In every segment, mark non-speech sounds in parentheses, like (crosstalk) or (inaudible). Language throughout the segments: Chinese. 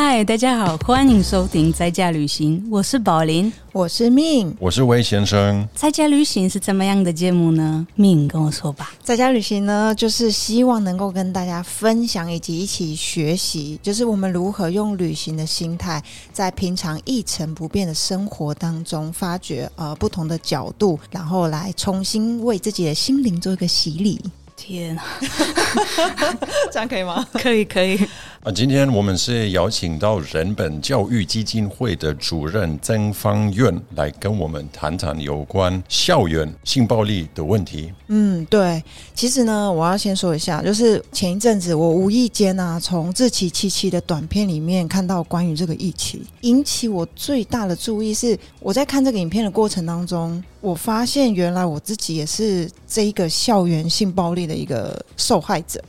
嗨，大家好，欢迎收听在家旅行，我是宝林，我是命，我是魏先生。在家旅行是怎么样的节目呢？命跟我说吧。在家旅行呢，就是希望能够跟大家分享以及一起学习，就是我们如何用旅行的心态，在平常一成不变的生活当中，发掘呃不同的角度，然后来重新为自己的心灵做一个洗礼。天，(laughs) (laughs) 这样可以吗？可以，可以。啊，今天我们是邀请到人本教育基金会的主任曾方苑来跟我们谈谈有关校园性暴力的问题。嗯，对。其实呢，我要先说一下，就是前一阵子我无意间啊，从志奇七七的短片里面看到关于这个议题，引起我最大的注意是，我在看这个影片的过程当中，我发现原来我自己也是这一个校园性暴力的一个受害者。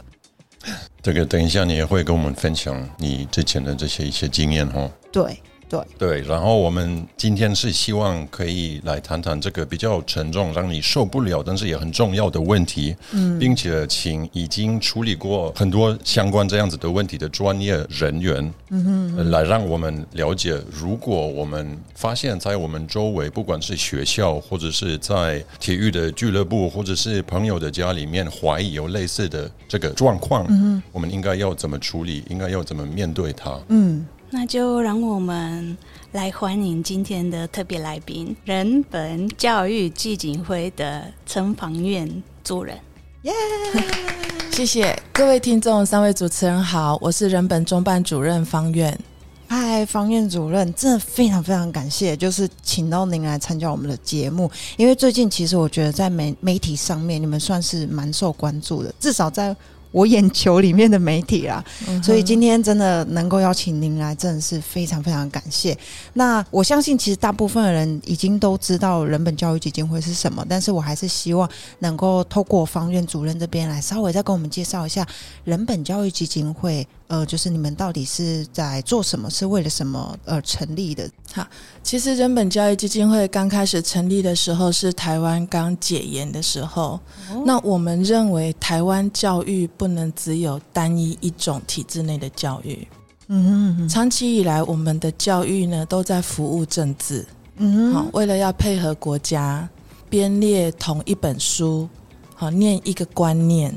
这个等一下你也会跟我们分享你之前的这些一些经验哦。对。对对，然后我们今天是希望可以来谈谈这个比较沉重、让你受不了，但是也很重要的问题，嗯，并且请已经处理过很多相关这样子的问题的专业人员，嗯哼，来让我们了解，如果我们发现，在我们周围，不管是学校，或者是在体育的俱乐部，或者是朋友的家里面，怀疑有类似的这个状况，嗯我们应该要怎么处理？应该要怎么面对它？嗯。那就让我们来欢迎今天的特别来宾——人本教育基金会的陈房院主任。耶！(laughs) 谢谢各位听众，三位主持人好，我是人本中办主任方院。嗨，方院主任，真的非常非常感谢，就是请到您来参加我们的节目。因为最近其实我觉得在媒媒体上面，你们算是蛮受关注的，至少在。我眼球里面的媒体啦，所以今天真的能够邀请您来，真的是非常非常感谢。那我相信，其实大部分的人已经都知道人本教育基金会是什么，但是我还是希望能够透过方院主任这边来稍微再跟我们介绍一下人本教育基金会。呃，就是你们到底是在做什么？是为了什么而成立的？好，其实人本教育基金会刚开始成立的时候是台湾刚解严的时候。那我们认为台湾教育不能只有单一一种体制内的教育。嗯哼，长期以来我们的教育呢都在服务政治。嗯哼，好，为了要配合国家编列同一本书，好念一个观念。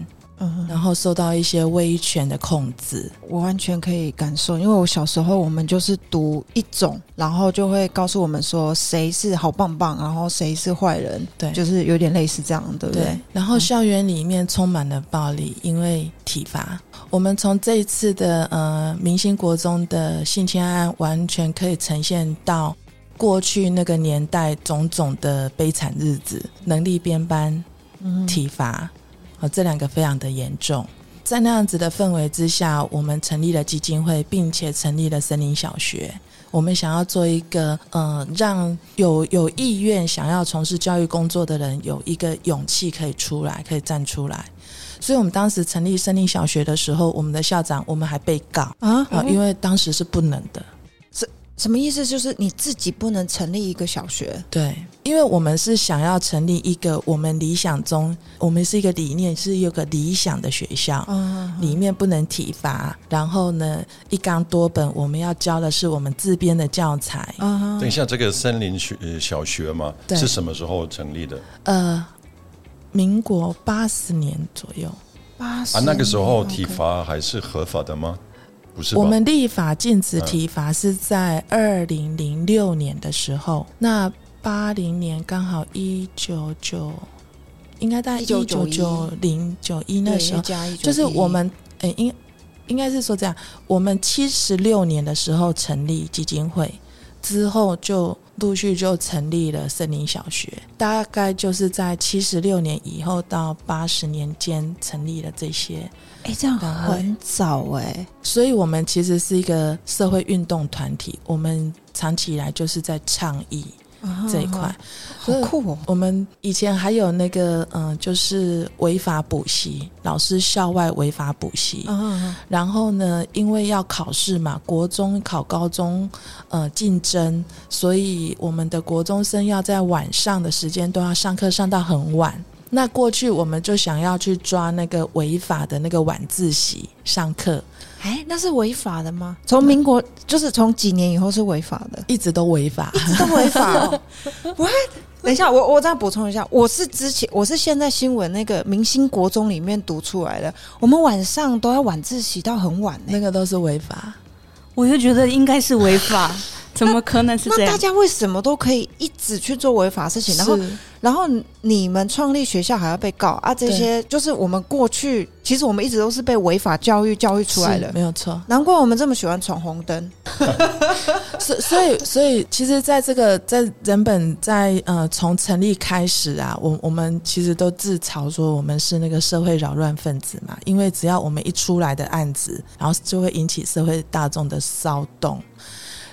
然后受到一些威权的控制，我完全可以感受，因为我小时候我们就是读一种，然后就会告诉我们说谁是好棒棒，然后谁是坏人，对，就是有点类似这样，对不对？然后校园里面充满了暴力，因为体罚。我们从这一次的呃明星国中的性侵案，完全可以呈现到过去那个年代种种的悲惨日子，能力编班，体罚。哦，这两个非常的严重，在那样子的氛围之下，我们成立了基金会，并且成立了森林小学。我们想要做一个，呃，让有有意愿想要从事教育工作的人有一个勇气可以出来，可以站出来。所以，我们当时成立森林小学的时候，我们的校长我们还被告啊，因为当时是不能的。什么意思？就是你自己不能成立一个小学？对，因为我们是想要成立一个我们理想中，我们是一个理念，是有个理想的学校，里面不能体罚，然后呢一纲多本，我们要教的是我们自编的教材。等一下，这个森林学小学嘛，是什么时候成立的？呃，民国八十年左右。八十啊，那个时候体罚还是合法的吗？我们立法禁止体罚是在二零零六年的时候，那八零年刚好一九九，应该在一九九零九一那时候，就是我们诶，应应该是说这样，我们七十六年的时候成立基金会，之后就陆续就成立了森林小学，大概就是在七十六年以后到八十年间成立了这些。哎，这样很早哎，所以我们其实是一个社会运动团体，我们长期以来就是在倡议这一块，好酷。我们以前还有那个嗯，就是违法补习，老师校外违法补习，然后呢，因为要考试嘛，国中考高中呃竞争，所以我们的国中生要在晚上的时间都要上课上到很晚。那过去我们就想要去抓那个违法的那个晚自习上课，哎，那是违法的吗？从民国就是从几年以后是违法的，一直都违法，都违法哦。(laughs) 我等一下，我我再补充一下，我是之前我是现在新闻那个明星国中里面读出来的，我们晚上都要晚自习到很晚呢、那个都是违法。我就觉得应该是违法，(laughs) 怎么可能是这样？那大家为什么都可以一直去做违法事情？然后然后你们创立学校还要被告啊？这些就是我们过去其实我们一直都是被违法教育教育出来的没。有错。难怪我们这么喜欢闯红灯。(laughs) 所所以所以，其实，在这个在人本在呃从成立开始啊，我我们其实都自嘲说我们是那个社会扰乱分子嘛，因为只要我们一出来的案子，然后就会引起社会大众的骚动。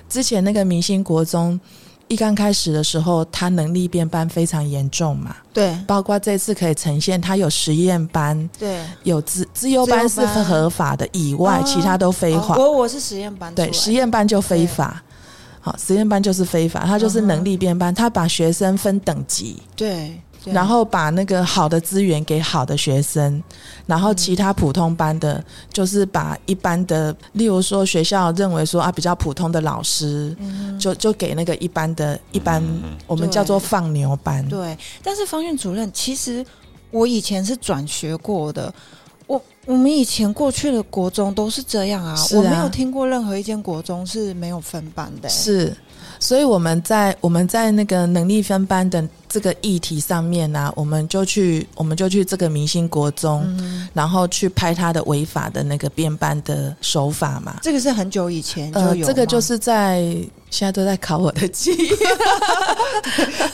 之前那个明星国中一刚开始的时候，他能力变班非常严重嘛，对。包括这次可以呈现，他有实验班，对，有资资优班是合法的，以外、哦。其他都非法。哦我我是实验班对，实验班就非法。好，实验班就是非法，他就是能力编班，他把学生分等级，对，对然后把那个好的资源给好的学生，然后其他普通班的，就是把一般的，例如说学校认为说啊比较普通的老师，就就给那个一般的一般，我们叫做放牛班。对，但是方院主任，其实我以前是转学过的。我我们以前过去的国中都是这样啊，啊。我没有听过任何一间国中是没有分班的、是，所以我们在我们在那个能力分班的这个议题上面呢、我们就去我们就去这个明星国中，然后去拍他的违法的那个编班的手法嘛。这个是很久以前就呃，有吗、这个就是在现在都在考我的记忆，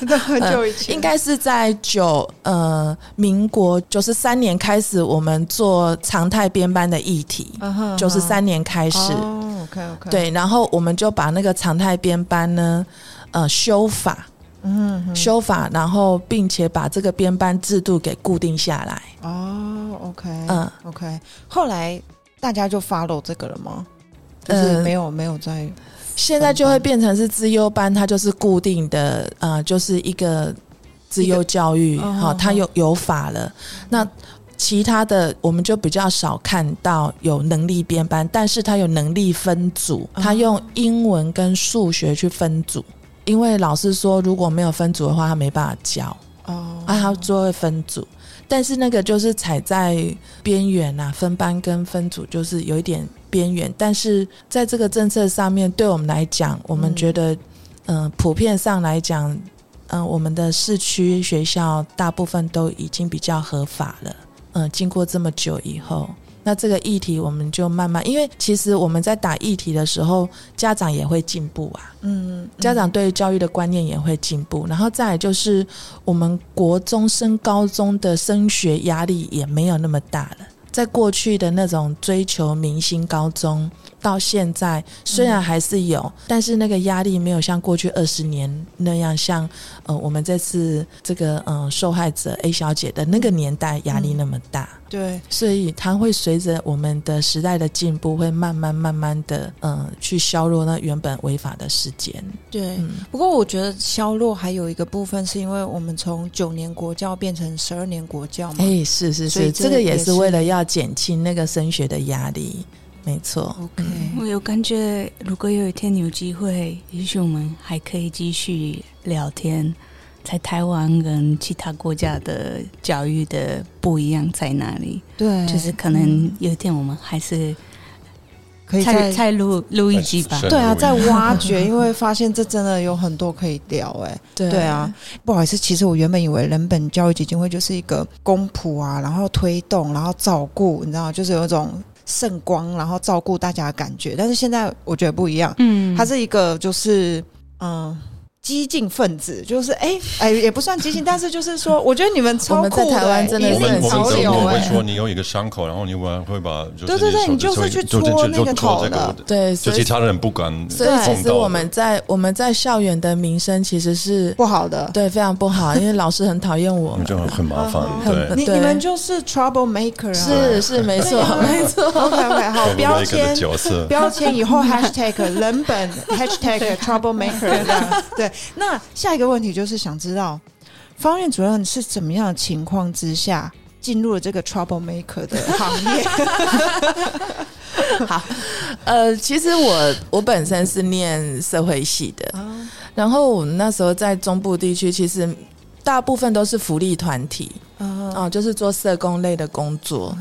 (laughs) 很久以前，应该是在九呃民国九十三年开始，我们做常态编班的议题，九十三年开始，哦，OK OK，，对，然后我们就把那个常态编班呢，呃，修法，嗯修法，然后并且把这个编班制度给固定下来。哦，OK，嗯 OK，后来大家就 follow 这个了吗？就是呃没有没有在现在就会变成是资优班，它就是固定的，呃，就是一个资优教育，好、哦它有有法了。那其他的我们就比较少看到有能力编班，但是他有能力分组，他用英文跟数学去分组。因为老师说，如果没有分组的话，他没办法教。哦。啊，他就会分组，但是那个就是踩在边缘啊，分班跟分组就是有一点边缘，但是在这个政策上面，对我们来讲，我们觉得，嗯、普遍上来讲，嗯、我们的市区学校大部分都已经比较合法了，嗯、经过这么久以后。那这个议题，我们就慢慢，因为其实我们在打议题的时候，家长也会进步啊。嗯家长对教育的观念也会进步，然后再来就是我们国中升高中的升学压力也没有那么大了。在过去的那种追求明星高中，到现在虽然还是有，但是那个压力没有像过去二十年那样，像呃我们这次这个呃受害者 A 小姐的那个年代压力那么大。对，所以它会随着我们的时代的进步，会慢慢慢慢的，嗯、去削弱那原本违法的时间。对，嗯，不过我觉得削弱还有一个部分，是因为我们从九年国教变成十二年国教嘛。哎、是是是，所以这这个也是为了要减轻那个升学的压力，没错。OK，我有感觉，如果有一天有机会，也许我们还可以继续聊天，在台湾跟其他国家的教育的不一样在哪里？对，就是可能有一天我们还是可以再再录录一集吧。再。对啊，录一再挖掘，因为发现这真的有很多可以聊哎、对。对啊，不好意思，其实我原本以为人本教育基金会就是一个公仆啊，然后推动，然后照顾，你知道，就是有一种圣光，然后照顾大家的感觉。但是现在我觉得不一样，嗯，它是一个就是嗯。激进分子就是哎哎、也不算激进，但是就是说，我觉得你们超我们在酷的、台湾真的引领潮流哎、我会说你有一个伤口，然后你会会把就对对对你就是去就戳那个就戳这头的，对，所以就其他人不敢所以其实我们在我们在校园的名声其实是不好的。对非常不好，因为老师很讨厌我我们们。就很很麻烦，很对。你你们就是 trouble maker 啊，是是 (laughs) 没错 (laughs) 没错，OK OK，好，标签角色，(laughs) 标签以后 hashtag 人本 hashtag troublemaker。对，那下一个问题就是想知道，方院主任是怎么样的情况之下进入了这个 trouble maker 的行业？(laughs) 好，呃，其实我我本身是念社会系的，然后我那时候在中部地区，其实大部分都是福利团体，哦，就是做社工类的工作。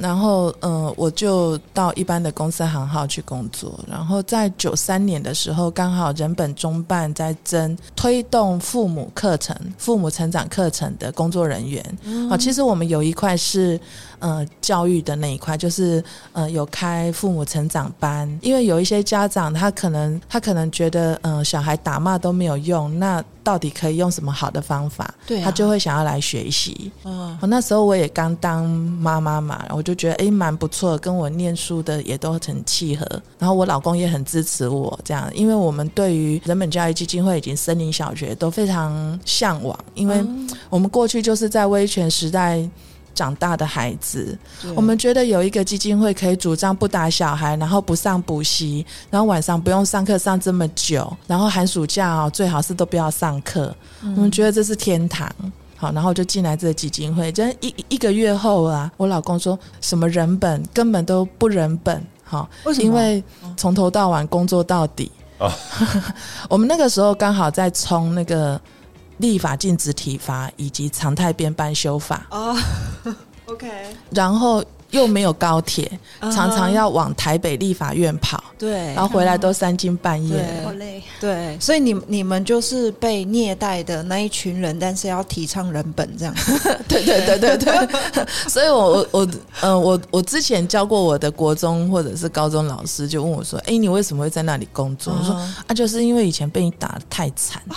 然后，嗯，我就到一般的公司行号去工作。然后在九三年的时候，刚好人本中办在征推动父母课程、父母成长课程的工作人员。啊，其实我们有一块是。呃，教育的那一块就是呃，有开父母成长班，因为有一些家长他可能他可能觉得，呃，小孩打骂都没有用，那到底可以用什么好的方法？对，他就会想要来学习。哦，那时候我也刚当妈妈嘛，我就觉得哎，蛮不错，跟我念书的也都很契合。然后我老公也很支持我这样，因为我们对于人本教育基金会以及森林小学都非常向往，因为我们过去就是在威权时代。长大的孩子，我们觉得有一个基金会可以主张不打小孩，然后不上补习，然后晚上不用上课上这么久，然后寒暑假哦最好是都不要上课。我们觉得这是天堂。好，然后就进来这个基金会。真一一个月后啊，我老公说什么人本根本都不人本。好，为什么？因为从头到晚工作到底。(laughs) 我们那个时候刚好在冲那个。立法禁止体罚以及常态编班修法哦，(laughs) OK，然后。又没有高铁，常常要往台北立法院跑，对，然后回来都三更半夜，好累。对，所以你你们就是被虐待的那一群人，但是要提倡人本这样。对对对对对。(laughs) 所以我我我嗯我我之前教过我的国中或者是高中老师，就问我说：“哎，你为什么会在那里工作？”我说：“啊，就是因为以前被你打的太惨。(laughs) ”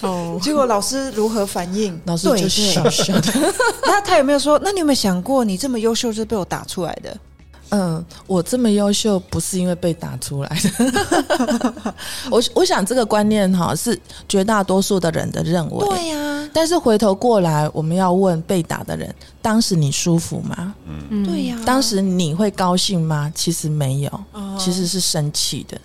哦，(laughs) 结果老师如何反应？老师就笑笑的。那他有没有说？那你有没有想过，你这么优秀？就是被我打出来的。嗯，我这么优秀不是因为被打出来的。(laughs) 我我想这个观念哈是绝大多数的人的认为。对呀。但是回头过来，我们要问被打的人：当时你舒服吗？嗯，对呀。当时你会高兴吗？其实没有，其实是生气的。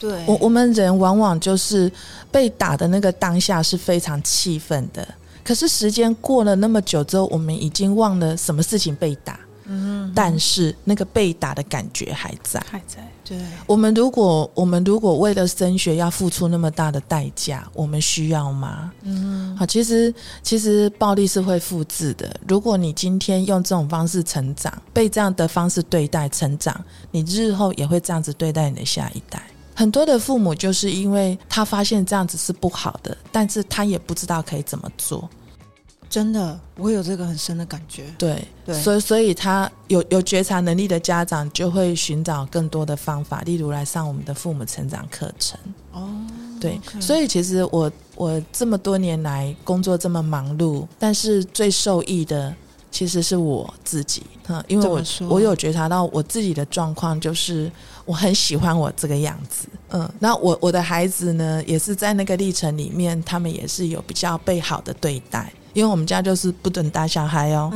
对。我我们人往往就是被打的那个当下是非常气愤的。可是时间过了那么久之后，我们已经忘了什么事情被打。嗯，但是那个被打的感觉还在，还在。对，我们如果我们如果为了升学要付出那么大的代价，我们需要吗？嗯，好，其实其实暴力是会复制的。如果你今天用这种方式成长，被这样的方式对待成长，你日后也会这样子对待你的下一代。很多的父母就是因为他发现这样子是不好的，但是他也不知道可以怎么做。真的，我有这个很深的感觉。对，所以所以他有有觉察能力的家长就会寻找更多的方法，例如来上我们的父母成长课程。哦，对，所以其实我我这么多年来工作这么忙碌，但是最受益的其实是我自己。嗯，因为我我有觉察到我自己的状况，就是我很喜欢我这个样子。嗯，那我我的孩子呢，也是在那个历程里面，他们也是有比较被好的对待。因为我们家就是不准打小孩哦。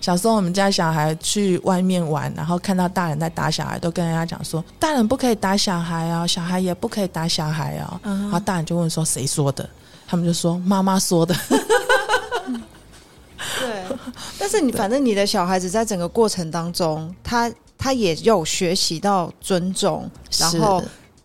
小时候我们家小孩去外面玩，然后看到大人在打小孩，都跟人家讲说：“大人不可以打小孩哦，小孩也不可以打小孩哦。”然后大人就问说：“谁说的？”他们就说：“妈妈说的。(laughs) ”对，但是你反正你的小孩子在整个过程当中，他他也有学习到尊重，然后。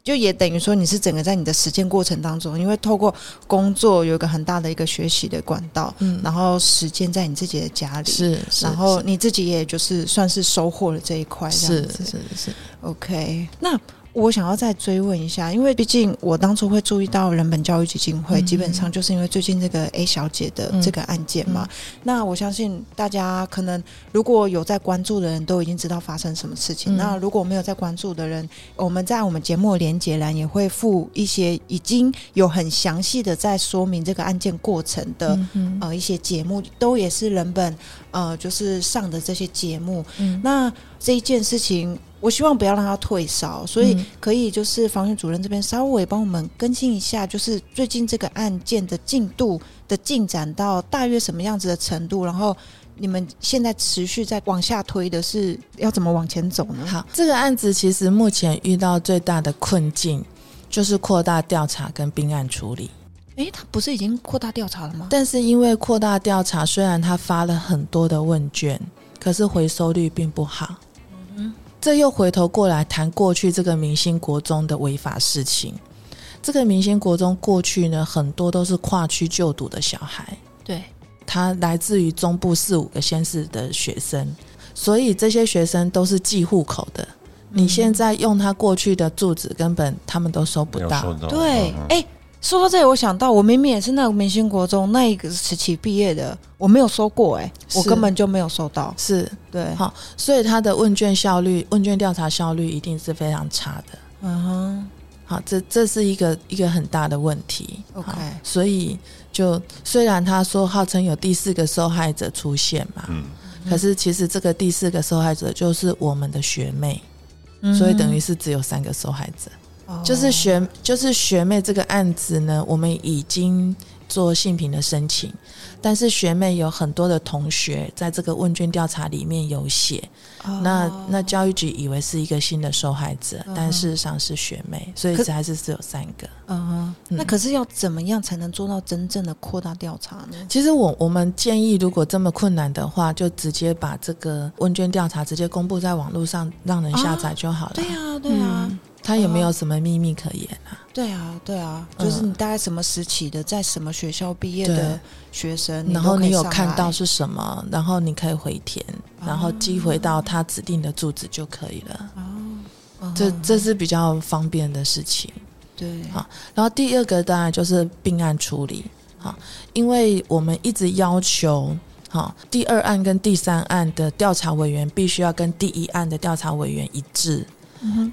就也等于说，你是整个在你的实践过程当中，因为透过工作有一个很大的一个学习的管道，嗯，然后实践在你自己的家里，是，然后你自己也就是算是收获了这一块，是是是，OK，那。我想要再追问一下，因为毕竟我当初会注意到人本教育基金会，基本上就是因为最近这个 A 小姐的这个案件嘛。那我相信大家可能如果有在关注的人都已经知道发生什么事情。那如果没有在关注的人，我们在我们节目连接栏也会附一些已经有很详细的在说明这个案件过程的呃一些节目，都也是人本呃就是上的这些节目。那这一件事情。我希望不要让他退烧，所以可以就是防疫主任这边稍微帮我们更新一下，就是最近这个案件的进度的进展到大约什么样子的程度，然后你们现在持续在往下推的是要怎么往前走呢？好，这个案子其实目前遇到最大的困境就是扩大调查跟并案处理。诶，他不是已经扩大调查了吗？但是因为扩大调查，虽然他发了很多的问卷，可是回收率并不好。嗯，这又回头过来谈过去这个明星国中的违法事情。这个明星国中过去呢，很多都是跨区就读的小孩，对，他来自于中部四五个县市的学生，所以这些学生都是寄户口的。你现在用他过去的住址，根本他们都收不到。对嗯，哎、说到这里，我想到我明明也是那个明星国中那一个时期毕业的，我没有收过、哎，我根本就没有收到。是，对，好，所以他的问卷效率、问卷调查效率一定是非常差的。嗯哼，好，这这是一个一个很大的问题。OK 所以就虽然他说号称有第四个受害者出现嘛，嗯，可是其实这个第四个受害者就是我们的学妹，嗯所以等于是只有三个受害者。哦就是学就是学妹这个案子呢，我们已经做性平的申请，但是学妹有很多的同学在这个问卷调查里面有写，哦那那教育局以为是一个新的受害者，嗯但事实上是学妹，所以可这还是只有三个。嗯那可是要怎么样才能做到真正的扩大调查呢？其实我我们建议，如果这么困难的话，就直接把这个问卷调查直接公布在网络上，让人下载就好了。对啊，对啊，嗯，他有没有什么秘密可言啊？对啊，对啊，嗯。就是你大概什么时期的，在什么学校毕业的学生，然后你有看到是什么，然后你可以回填，然后寄回哦到他指定的住址就可以了。哦这这是比较方便的事情。对，好然后第二个当然就是并案处理，好，因为我们一直要求，好，第二案跟第三案的调查委员必须要跟第一案的调查委员一致，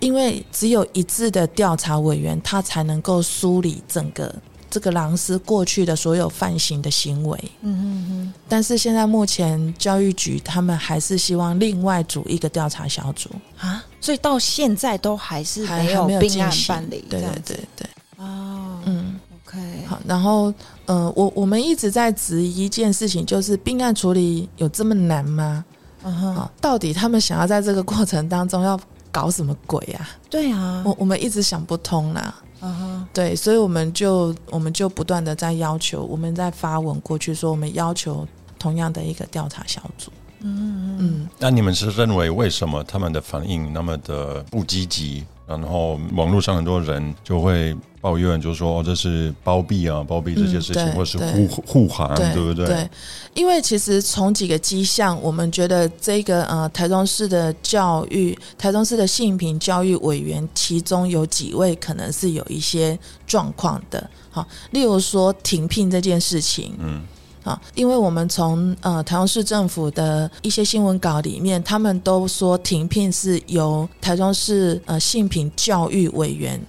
因为只有一致的调查委员，他才能够梳理整个这个狼师过去的所有犯行的行为。嗯哼但是现在目前教育局他们还是希望另外组一个调查小组，啊，所以到现在都还是还没有并案办理，对对对对，哦嗯。，OK，好，然后，呃，我我们一直在质疑一件事情，就是并案处理有这么难吗？嗯哼，啊，到底他们想要在这个过程当中要搞什么鬼啊？对啊，我我们一直想不通啦。嗯哼，对，所以我们就我们就不断的在要求，我们在发文过去说，我们要求同样的一个调查小组。嗯嗯嗯，那你们是认为为什么他们的反应那么的不积极？然后网络上很多人就会抱怨，就说、哦、这是包庇啊，包庇这些事情，嗯或是对护护航，对不对？对，因为其实从几个迹象，我们觉得这个呃台中市的教育，台中市的性平教育委员，其中有几位可能是有一些状况的。好，例如说停聘这件事情，嗯，啊，因为我们从呃台中市政府的一些新闻稿里面，他们都说停聘是由台中市呃性平教育委员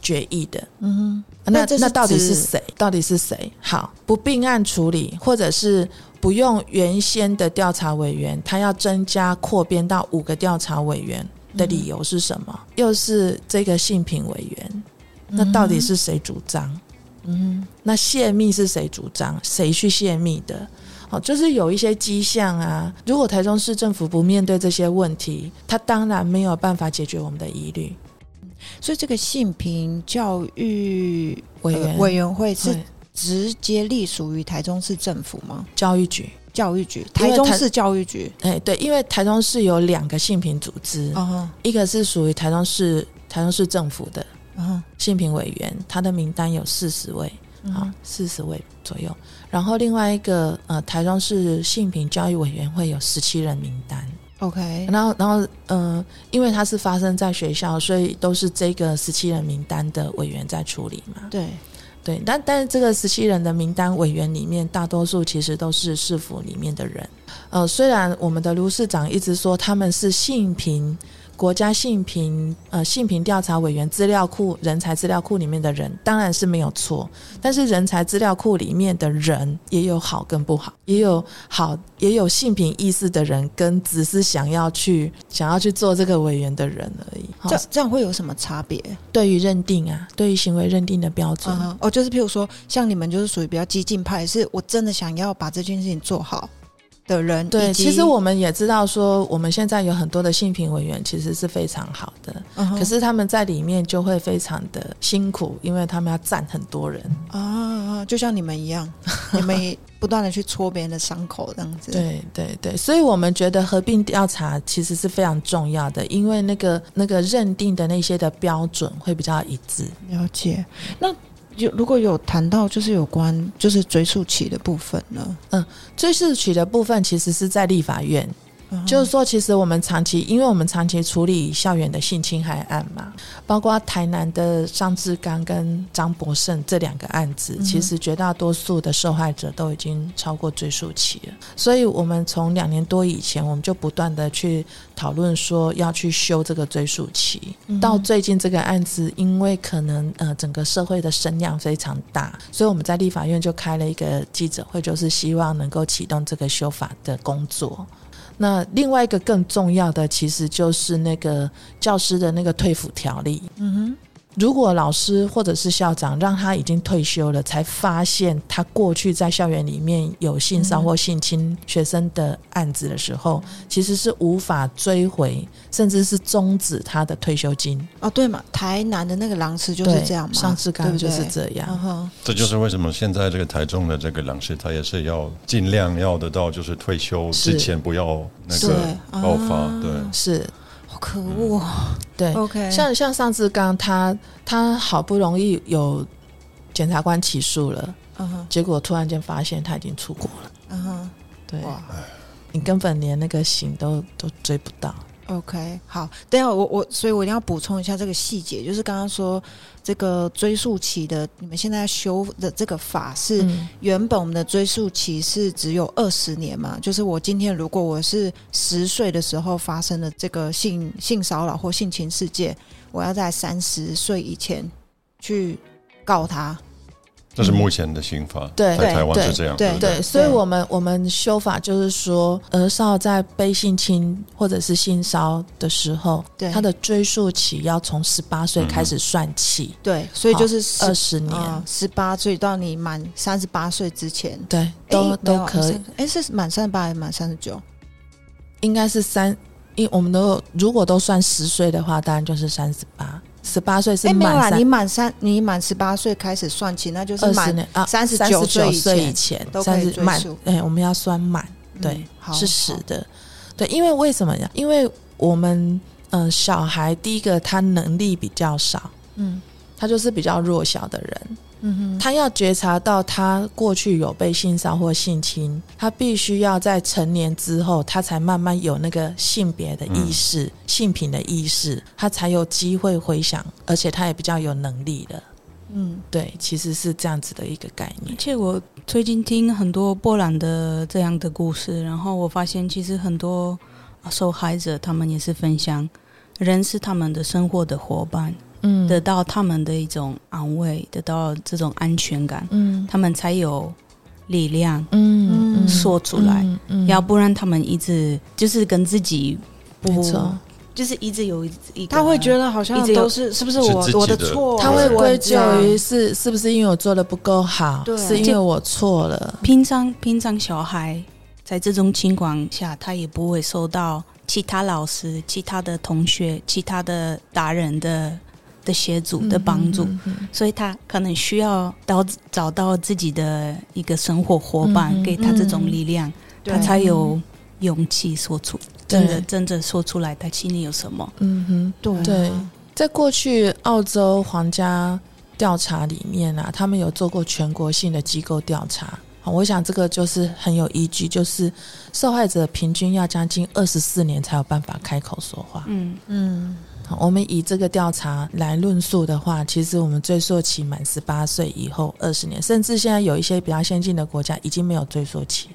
决议的。嗯哼，那那那到底是谁？到底是谁？好，不并案处理，或者是不用原先的调查委员，他要增加扩编到五个调查委员的理由是什么？又是这个性平委员，那到底是谁主张？嗯那泄密是谁主张？谁去泄密的？哦，就是有一些迹象啊。如果台中市政府不面对这些问题，他当然没有办法解决我们的疑虑。哼，所以这个性平教育委员呃委员会是直接隶属于台中市政府吗？教育局，教育局，台台中市教育局。哎，对，因为台中市有两个性平组织，一个是属于台中市台中市政府的嗯，性平委员，他的名单有四十位，好嗯，四十位左右。然后另外一个呃，台中市性平教育委员会有十七人名单。，OK，然后，然后，呃，因为它是发生在学校，所以都是这个十七人名单的委员在处理嘛。对，对，但但是这个十七人的名单委员里面，大多数其实都是市府里面的人。呃，虽然我们的卢市长一直说他们是性平国家性平呃性平调查委员资料库人才资料库里面的人，当然是没有错。但是人才资料库里面的人也有好跟不好，也有好也有性平意识的人，跟只是想要去想要去做这个委员的人而已。这这样会有什么差别？对于认定啊，对于行为认定的标准，嗯，哦，就是譬如说，像你们就是属于比较激进派，是我真的想要把这件事情做好的人，对，其实我们也知道说，我们现在有很多的性平委员其实是非常好的，嗯可是他们在里面就会非常的辛苦，因为他们要站很多人。啊，就像你们一样，(laughs) 你们不断的去戳别人的伤口，这样子。，对对对，所以我们觉得合并调查其实是非常重要的，因为那个那个认定的那些的标准会比较一致。了解。那有如果有谈到就是有关就是追溯期的部分呢？嗯追溯期的部分其实是在立法院，就是说，其实我们长期，因为我们长期处理校园的性侵害案嘛，包括台南的尚志刚跟张博胜这两个案子，嗯其实绝大多数的受害者都已经超过追诉期了。所以，我们从两年多以前，我们就不断的去讨论说要去修这个追诉期。嗯到最近这个案子，因为可能呃整个社会的声量非常大，所以我们在立法院就开了一个记者会，就是希望能够启动这个修法的工作。那另外一个更重要的，其实就是那个教师的那个退抚条例。嗯哼如果老师或者是校长让他已经退休了，才发现他过去在校园里面有性骚或性侵学生的案子的时候，其实是无法追回，甚至是终止他的退休金。哼，哦对嘛，台南的那个狼师就是这样嘛，上次刚就是这样。嗯，这就是为什么现在这个台中的这个老师，他也是要尽量要得到，就是退休之前不要那个爆发啊，对。是，好可恶哦。对。OK，像像上次刚他他好不容易有检察官起诉了，结果突然间发现他已经出国了。嗯哼，对，你根本连那个刑都都追不到。OK，好，等下我我，所以我一定要补充一下这个细节，就是刚刚说这个追溯期的，你们现在修的这个法是、嗯原本我们的追溯期是只有二十年嘛，就是我今天如果我是十岁的时候发生的这个性性骚扰或性侵事件，我要在三十岁以前去告他。这是目前的刑法，对在台湾是这样，对不对？对，所以我们我们修法就是说，儿少在被性侵或者是性骚的时候，对他的追溯期要从十八岁开始算起，对，所以就是二十年，啊十八岁到你满三十八岁之前。对，都都可以，。哎，是满三十八还是满三十九？应该是三，因我们都如果都算十岁的话，当然就是三十八，十八岁是哎，没有啦，满三你满三，你满十八岁开始算起，那就是二十满年啊，39三十岁以岁前以前，都可以追溯，哎，我们要算满，对是实的，对，因为为什么呀？因为我们呃小孩第一个他能力比较少，嗯。他就是比较弱小的人，他要觉察到他过去有被性骚或性侵，他必须要在成年之后，他才慢慢有那个性别的意识、性品的意识，他才有机会回想，而且他也比较有能力的。嗯对，其实是这样子的一个概念而。且我最近听很多波兰的这样的故事，然后我发现其实很多啊受害者他们也是分享，人是他们的生活的伙伴，嗯。得到他们的一种安慰，得到这种安全感，嗯。他们才有力量嗯说出来，嗯嗯。要不然他们一直就是跟自己不没错，就是一直有一他会觉得好像一直都是是不是我是的我的错？他会归咎于是是不是因为我做的不够好，对。是因为我错了。平常平常小孩在这种情况下，他也不会受到其他老师、其他的同学、其他的大人的的协助的帮助，所以他可能需要到找到自己的一个生活伙伴，嗯给他这种力量，对他才有勇气说出真的对真正说出来他心里有什么。嗯哼。对啊对在过去澳洲皇家调查里面啊，他们有做过全国性的机构调查。好我想这个就是很有依据，就是受害者平均要将近二十四年才有办法开口说话。嗯，嗯好我们以这个调查来论述的话，其实我们追溯期满十八岁以后二十年，甚至现在有一些比较先进的国家已经没有追溯期了，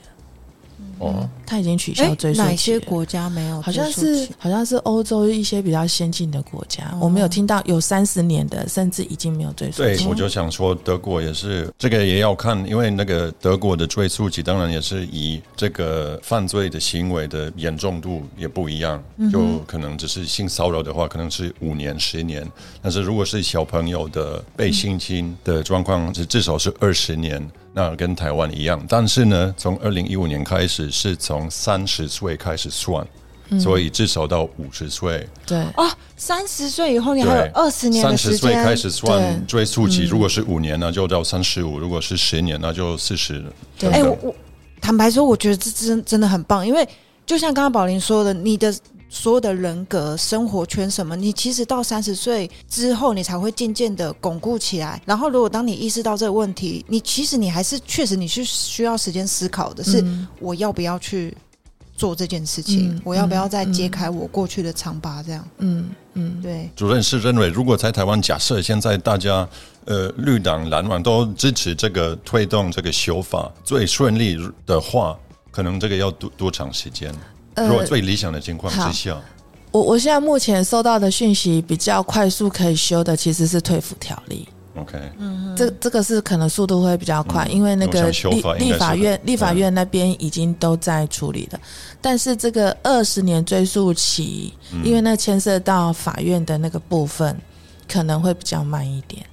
哦，他已经取哎消追溯期。哪些国家没有好像是？好像是欧洲一些比较先进的国家，哦我们有听到有三十年的，甚至已经没有追溯期。，对我就想说，德国也是这个也要看，因为那个德国的追诉期当然也是以这个犯罪的行为的严重度也不一样，就可能只是性骚扰的话，可能是五年、十年，但是如果是小朋友的被性侵的状况，是至少是二十年。那跟台湾一样，但是呢，从二零一五年开始是从三十岁开始算，所以至少到五十岁。对，哦，三十岁以后你还有二十年的三，十岁开始算追溯期，如果是五年，呢就到三十五；如果是十年，那就四十。对。哎、我我坦白说，我觉得这真真的很棒，因为就像刚刚宝林说的，你的所有的人格、生活圈什么，你其实到三十岁之后，你才会渐渐的巩固起来。然后，如果当你意识到这个问题，你其实你还是确实你是需要时间思考的，是嗯我要不要去做这件事情，嗯我要不要再揭开我过去的伤疤？这样，嗯嗯，对，主任是认为，如果在台湾，假设现在大家呃绿党、蓝网都支持这个推动这个修法最顺利的话，可能这个要多多长时间？如果呃，最理想的情况之下，我我现在目前收到的讯息比较快速可以修的，其实是退服条例。OK，嗯这这个是可能速度会比较快，因为那个立立法院立法院那边已经都在处理了，但是这个二十年追溯期，因为那牵涉到法院的那个部分，可能会比较慢一点。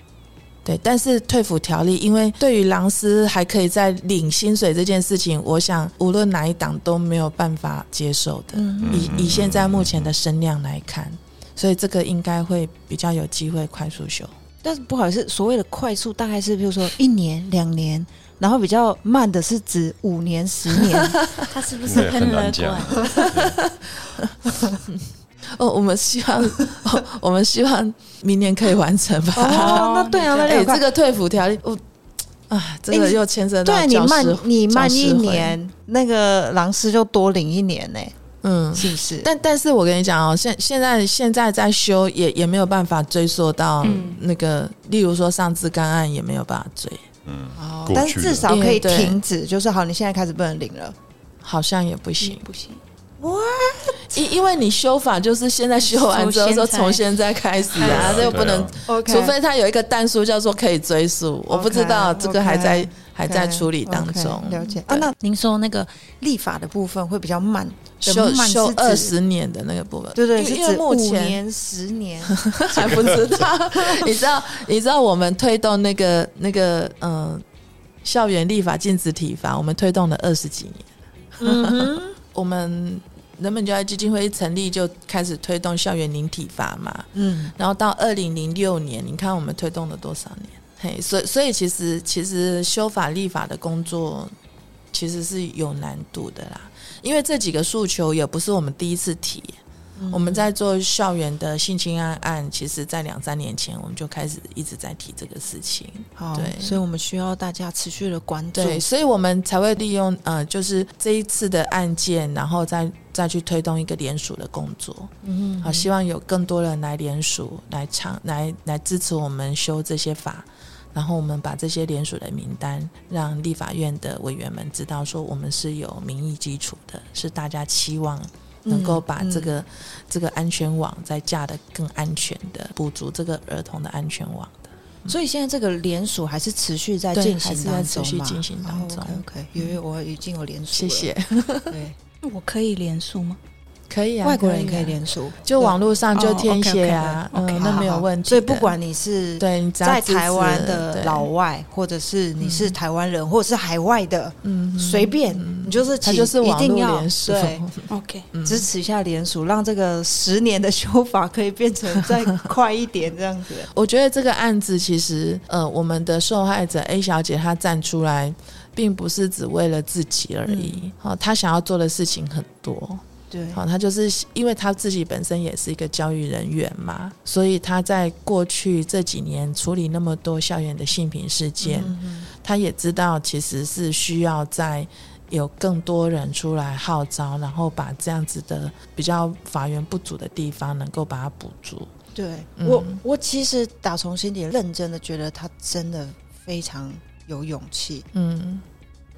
对，但是退辅条例，因为对于狼师还可以在领薪水这件事情，我想无论哪一党都没有办法接受的。以以现在目前的声量来看，所以这个应该会比较有机会快速修。但是不好意思，所谓的快速大概是，比如说一年、两年，然后比较慢的是指五年、十年。(laughs) 他是不是很乐很难讲观？(laughs) (laughs) 哦，我们希望，(laughs) 哦我们希望明年可以完成吧。哦，那对啊，那这个退服条例，我啊，这个哎你又牵涉到对你慢你慢一年，那个狼师就多领一年呢、嗯。是不是？但但是我跟你讲哦，现现在现在在修也也没有办法追溯到嗯那个，例如说上次干案也没有办法追，嗯，哦但是至少可以停止，就是好，你现在开始不能领了。好像也不行，不行，因因为你修法就是现在修完之后说从从现在开始啊，(laughs) 这又不能除非他有一个弹数叫做可以追溯，我不知道这个还在还在处理当中。了解啊。那您说那个立法的部分会比较慢，修修二，十年的那个部分，对对，因为目前年、十年。(laughs) 还不知道。你知道你知道我们推动那个那个嗯、呃校园立法禁止体罚，我们推动了二十几年。嗯，(laughs) 我们人本教育基金会一成立就开始推动校园零体罚嘛，嗯，然后到二零零六年，你看我们推动了多少年？嘿，所以所以其实其实修法立法的工作其实是有难度的啦，因为这几个诉求也不是我们第一次提。我们在做校园的性侵案案，其实在两三年前我们就开始一直在提这个事情。好，对所以我们需要大家持续的关注。对，所以我们才会利用呃，就是这一次的案件，然后再再去推动一个联署的工作。嗯好，希望有更多人来联署，来唱，来来支持我们修这些法，然后我们把这些联署的名单，让立法院的委员们知道，说我们是有民意基础的，是大家期望能够把这个、这个安全网再架得更安全的，补足这个儿童的安全网的。所以现在这个联署还是持续在对进还是在行当中持续进行当中 OK OK，因为我已经有联署，谢谢。(laughs) 对，我可以连署吗？可以啊，外国人也啊可以联署，就网络上就哦填写啊，OK，嗯，那没有好问题。所以不管你是对在台湾的老外，或者是你是台湾人，或者是海外的，嗯随便你就是它请就是网一定要络联署，对。OK，嗯。支持一下联署，让这个十年的修法可以变成再快一点这样子。(laughs) 我觉得这个案子其实，呃，我们的受害者 A 小姐她站出来，并不是只为了自己而已。好、她想要做的事情很多。对，好、他就是因为他自己本身也是一个教育人员嘛，所以他在过去这几年处理那么多校园的性平事件，嗯她也知道其实是需要在。有更多人出来号召，然后把这样子的比较法源不足的地方，能够把它补足。对嗯我，我其实打从心底认真的觉得他真的非常有勇气。嗯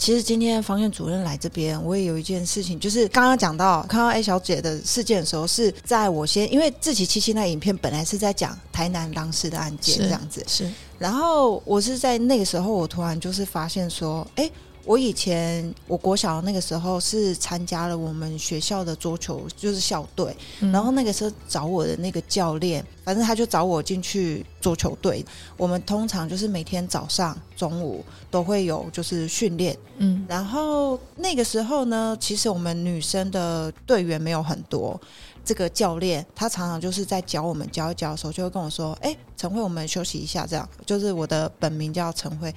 其实今天方院主任来这边，我也有一件事情，就是刚刚讲到看到 A 小姐的事件的时候，是在我先因为自己七七那影片本来是在讲台南当时的案件这样子，是，然后我是在那个时候，我突然就是发现说，哎，我以前我国小那个时候是参加了我们学校的桌球，就是校队，嗯然后那个时候找我的那个教练，反正他就找我进去桌球队。我们通常就是每天早上、中午都会有就是训练，嗯然后那个时候呢，其实我们女生的队员没有很多。这个教练他常常就是在教我们教一教的时候，就会跟我说：“哎，陈慧，我们休息一下。”这样就是我的本名叫陈慧，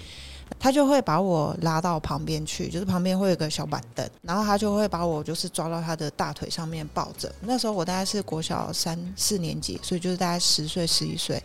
他就会把我拉到旁边去，就是旁边会有个小板凳，然后他就会把我就是抓到他的大腿上面抱着。那时候我大概是国小三四年级，所以就是大概十岁十一岁。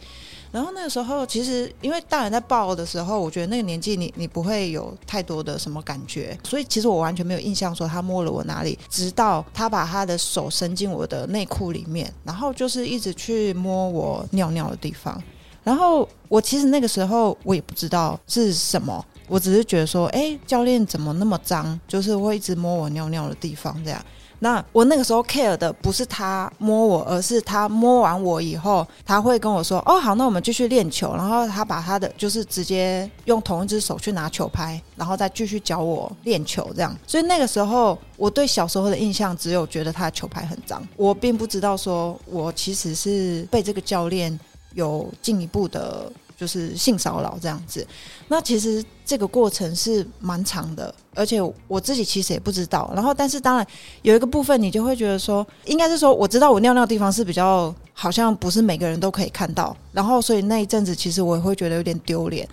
然后那个时候，其实因为大人在抱的时候，我觉得那个年纪你你不会有太多的什么感觉，所以其实我完全没有印象说他摸了我哪里，直到他把他的手伸进我的内裤里面，然后就是一直去摸我尿尿的地方。然后我其实那个时候我也不知道是什么，我只是觉得说，哎，教练怎么那么脏，就是会一直摸我尿尿的地方这样。那我那个时候 care 的不是他摸我，而是他摸完我以后，他会跟我说：“哦，好，那我们继续练球。”然后他把他的就是直接用同一只手去拿球拍，然后再继续教我练球这样。所以那个时候，我对小时候的印象只有觉得他的球拍很脏，我并不知道说我其实是被这个教练有进一步的。就是性骚扰这样子，那其实这个过程是蛮长的，而且我自己其实也不知道。然后，但是当然有一个部分，你就会觉得说，应该是说，我知道我尿尿的地方是比较好像不是每个人都可以看到，然后所以那一阵子其实我也会觉得有点丢脸。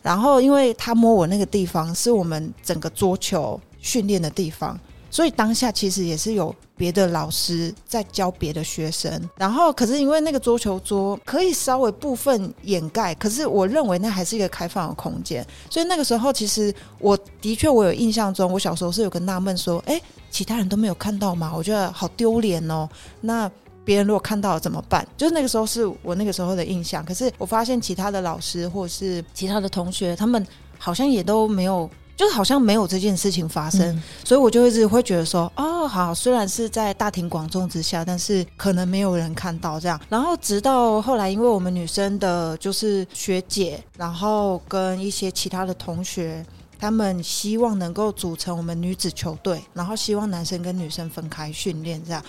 然后，因为他摸我那个地方是我们整个桌球训练的地方。所以当下其实也是有别的老师在教别的学生，然后可是因为那个桌球桌可以稍微部分掩盖，可是我认为那还是一个开放的空间，所以那个时候其实我的确我有印象中，我小时候是有个纳闷说，哎，其他人都没有看到吗？我觉得好丢脸哦。那别人如果看到了怎么办？(laughs) 就是那个时候是我那个时候的印象，可是我发现其他的老师或者是其他的同学，他们好像也都没有。就是好像没有这件事情发生，嗯所以我就一直会觉得说，哦，好，虽然是在大庭广众之下，但是可能没有人看到这样。然后直到后来，因为我们女生的就是学姐，然后跟一些其他的同学。他们希望能够组成我们女子球队，然后希望男生跟女生分开训练这样。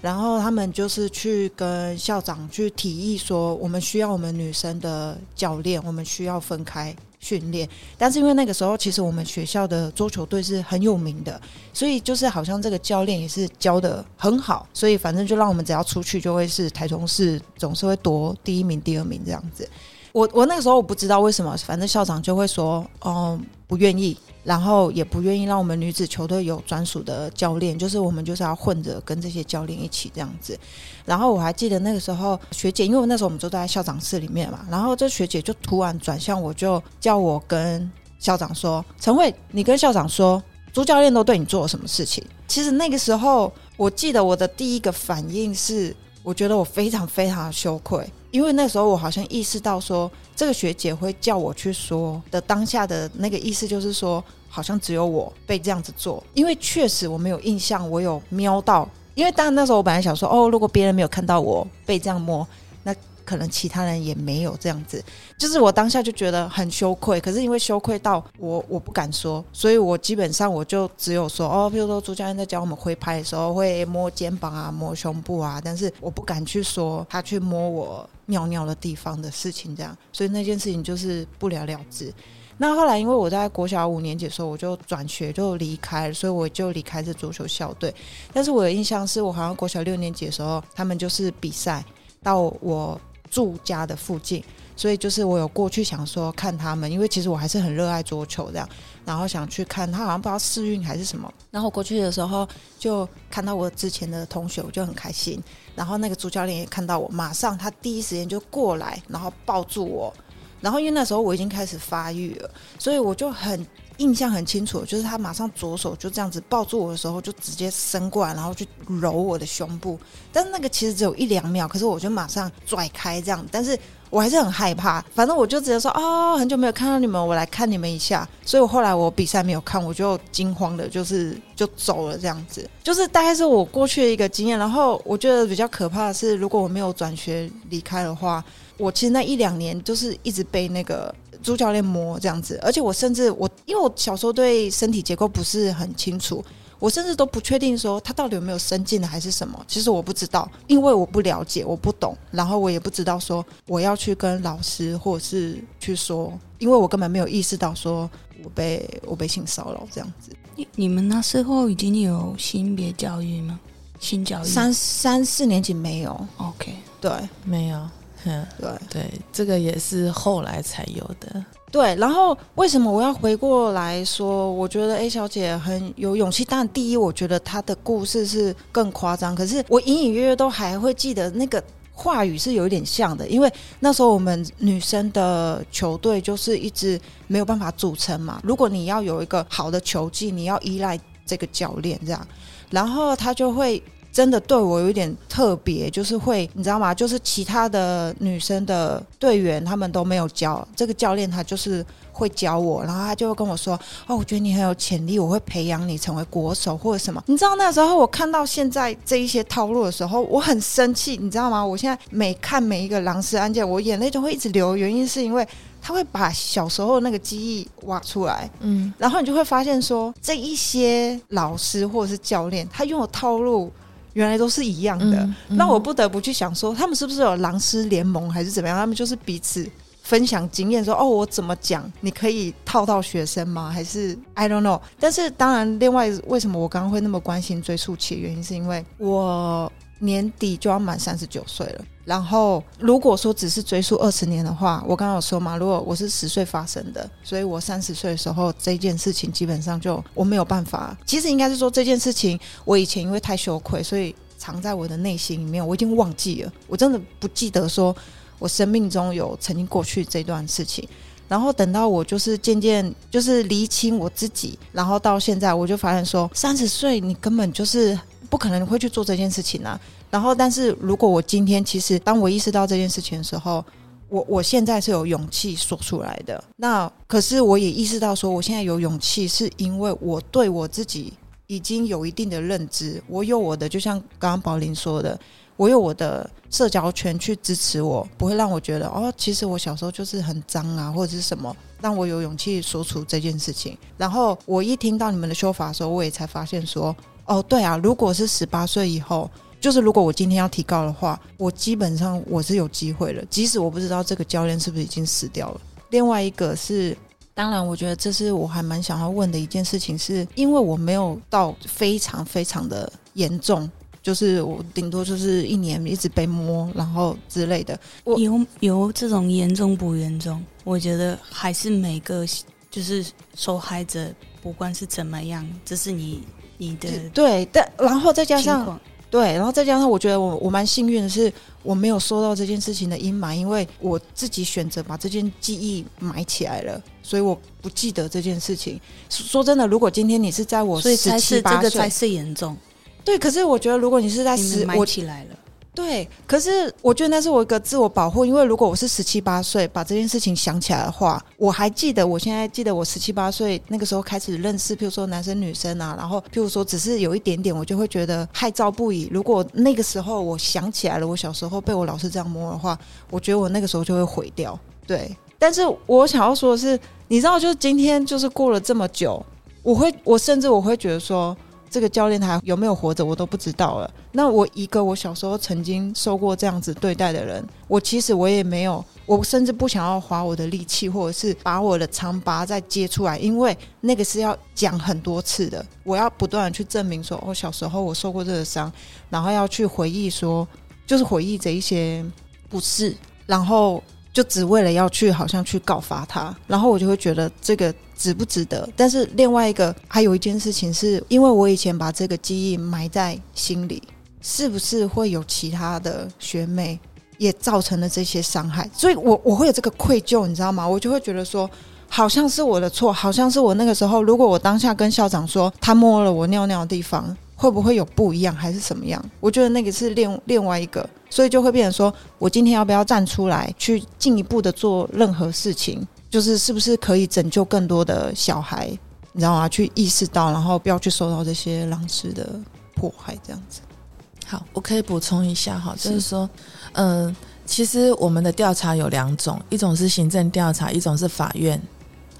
然后他们就是去跟校长去提议说，我们需要我们女生的教练，我们需要分开训练。但是因为那个时候，其实我们学校的桌球队是很有名的，所以就是好像这个教练也是教的很好，所以反正就让我们只要出去就会是台中市总是会夺第一名、第二名这样子。我我那个时候我不知道为什么，反正校长就会说，嗯、不愿意，然后也不愿意让我们女子球队有专属的教练，就是我们就是要混着跟这些教练一起这样子。然后我还记得那个时候学姐，因为那时候我们都在校长室里面嘛，然后这学姐就突然转向我，就叫我跟校长说：“陈慧，你跟校长说，朱教练都对你做了什么事情？”其实那个时候，我记得我的第一个反应是，我觉得我非常非常的羞愧，因为那时候我好像意识到说，这个学姐会叫我去说的当下的那个意思就是说，好像只有我被这样子做，因为确实我没有印象，我有瞄到，因为当然那时候我本来想说，哦，如果别人没有看到我被这样摸，那可能其他人也没有这样子，就是我当下就觉得很羞愧，可是因为羞愧到我我不敢说，所以我基本上我就只有说哦，比如说朱教练在教我们挥拍的时候会摸肩膀啊、摸胸部啊，但是我不敢去说他去摸我尿尿的地方的事情，这样，所以那件事情就是不了了之。那后来，因为我在国小五年级的时候，我就转学就离开了，所以我就离开这足球校队。但是我有印象是我好像国小六年级的时候，他们就是比赛到我住家的附近，所以就是我有过去想说看他们，因为其实我还是很热爱桌球这样，然后想去看他好像不知道试运还是什么，然后我过去的时候就看到我之前的同学，我就很开心。然后那个主教练也看到我，马上他第一时间就过来，然后抱住我。然后因为那时候我已经开始发育了，所以我就很印象很清楚，就是他马上左手就这样子抱住我的时候，就直接伸过来，然后去揉我的胸部。但是那个其实只有一两秒，可是我就马上拽开这样，但是我还是很害怕。反正我就直接说哦，很久没有看到你们，我来看你们一下。所以我后来我比赛没有看，我就惊慌的，就是就走了这样子。就是大概是我过去的一个经验。然后我觉得比较可怕的是，如果我没有转学离开的话。我其实那一两年就是一直被那个朱教练摸这样子，而且我甚至我因为我小时候对身体结构不是很清楚。我甚至都不确定说他到底有没有生进的还是什么，其实我不知道，因为我不了解，我不懂，然后我也不知道说我要去跟老师或者是去说，因为我根本没有意识到说我被我被性骚扰这样子。你你们那时候已经有性别教育吗？性教育三三四年级没有，OK，对，没有，嗯，对对，这个也是后来才有的。对，然后为什么我要回过来说？我觉得 A 小姐很有勇气。当然，第一，我觉得她的故事是更夸张。可是我隐隐约约都还会记得那个话语是有一点像的，因为那时候我们女生的球队就是一直没有办法组成嘛。如果你要有一个好的球技，你要依赖这个教练这样，然后他就会。真的对我有一点特别，就是会，你知道吗？就是其他的女生的队员他们都没有教，这个教练他就是会教我，然后他就会跟我说：“哦，我觉得你很有潜力，我会培养你成为国手或者什么。”你知道那时候我看到现在这一些套路的时候，我很生气，你知道吗？我现在每看每一个狼师案件，我眼泪就会一直流，原因是因为他会把小时候那个记忆挖出来，嗯，然后你就会发现说，这一些老师或者是教练，他用的套路。原来都是一样的，那我不得不去想说，他们是不是有狼师联盟还是怎么样？他们就是彼此分享经验，说哦，我怎么讲，你可以套到学生吗？还是 I don't know。但是当然，另外为什么我刚刚会那么关心追溯期的原因，是因为我。年底就要满三十九岁了，然后如果说只是追溯二十年的话，我刚刚有说嘛，如果我是十岁发生的，所以我三十岁的时候这件事情基本上就我没有办法。其实应该是说这件事情，我以前因为太羞愧，所以藏在我的内心里面，我已经忘记了，我真的不记得说我生命中有曾经过去这段事情。然后等到我就是渐渐就是厘清我自己，然后到现在我就发现说，三十岁你根本就是。不可能会去做这件事情啊。然后，但是如果我今天其实当我意识到这件事情的时候，我我现在是有勇气说出来的。那可是我也意识到说，我现在有勇气是因为我对我自己已经有一定的认知，我有我的，就像刚刚宝林说的，我有我的社交圈去支持我，不会让我觉得哦，其实我小时候就是很脏啊，或者是什么，让我有勇气说出这件事情。然后我一听到你们的修法的时候，我也才发现说。哦，对啊，如果是十八岁以后，就是如果我今天要提高的话，我基本上我是有机会了。即使我不知道这个教练是不是已经死掉了。另外一个是，当然，我觉得这是我还蛮想要问的一件事情，是因为我没有到非常非常的严重，就是我顶多就是一年一直被摸，然后之类的。我有有这种严重不严重？我觉得还是每个就是受害者，不管是怎么样，这是你。你的对，但然后再加上对，然后再加上，我觉得我我蛮幸运的是，我没有受到这件事情的阴霾，因为我自己选择把这件记忆埋起来了，所以我不记得这件事情。说真的，如果今天你是在我十七八岁，才是严重。对，可是我觉得如果你是在十，我起来了。对，可是我觉得那是我一个自我保护，因为如果我是十七八岁把这件事情想起来的话，我还记得，我现在记得我十七八岁那个时候开始认识，譬如说男生女生啊，然后譬如说只是有一点点，我就会觉得害臊不已。如果那个时候我想起来了，我小时候被我老师这样摸的话，我觉得我那个时候就会毁掉。对，但是我想要说的是，你知道，就是今天就是过了这么久，我会，我甚至我会觉得说。这个教练他有没有活着，我都不知道了。那我一个我小时候曾经受过这样子对待的人，我其实我也没有，我甚至不想要花我的力气，或者是把我的伤疤再接出来，因为那个是要讲很多次的。我要不断的去证明说，我小时候我受过这个伤，然后要去回忆说，就是回忆这一些不是，然后就只为了要去好像去告发他，然后我就会觉得这个。值不值得？但是另外一个还有一件事情，是因为我以前把这个记忆埋在心里，是不是会有其他的学妹也造成了这些伤害？所以我我会有这个愧疚，你知道吗？我就会觉得说，好像是我的错，好像是我那个时候，如果我当下跟校长说他摸了我尿尿的地方，会不会有不一样，还是什么样？我觉得那个是另另外一个，所以就会变成说我今天要不要站出来去进一步的做任何事情？就是是不是可以拯救更多的小孩，你知道吗？去意识到，然后不要去受到这些狼师的迫害，这样子。好，我可以补充一下哈，就是说，嗯，其实我们的调查有两种，一种是行政调查，一种是法院。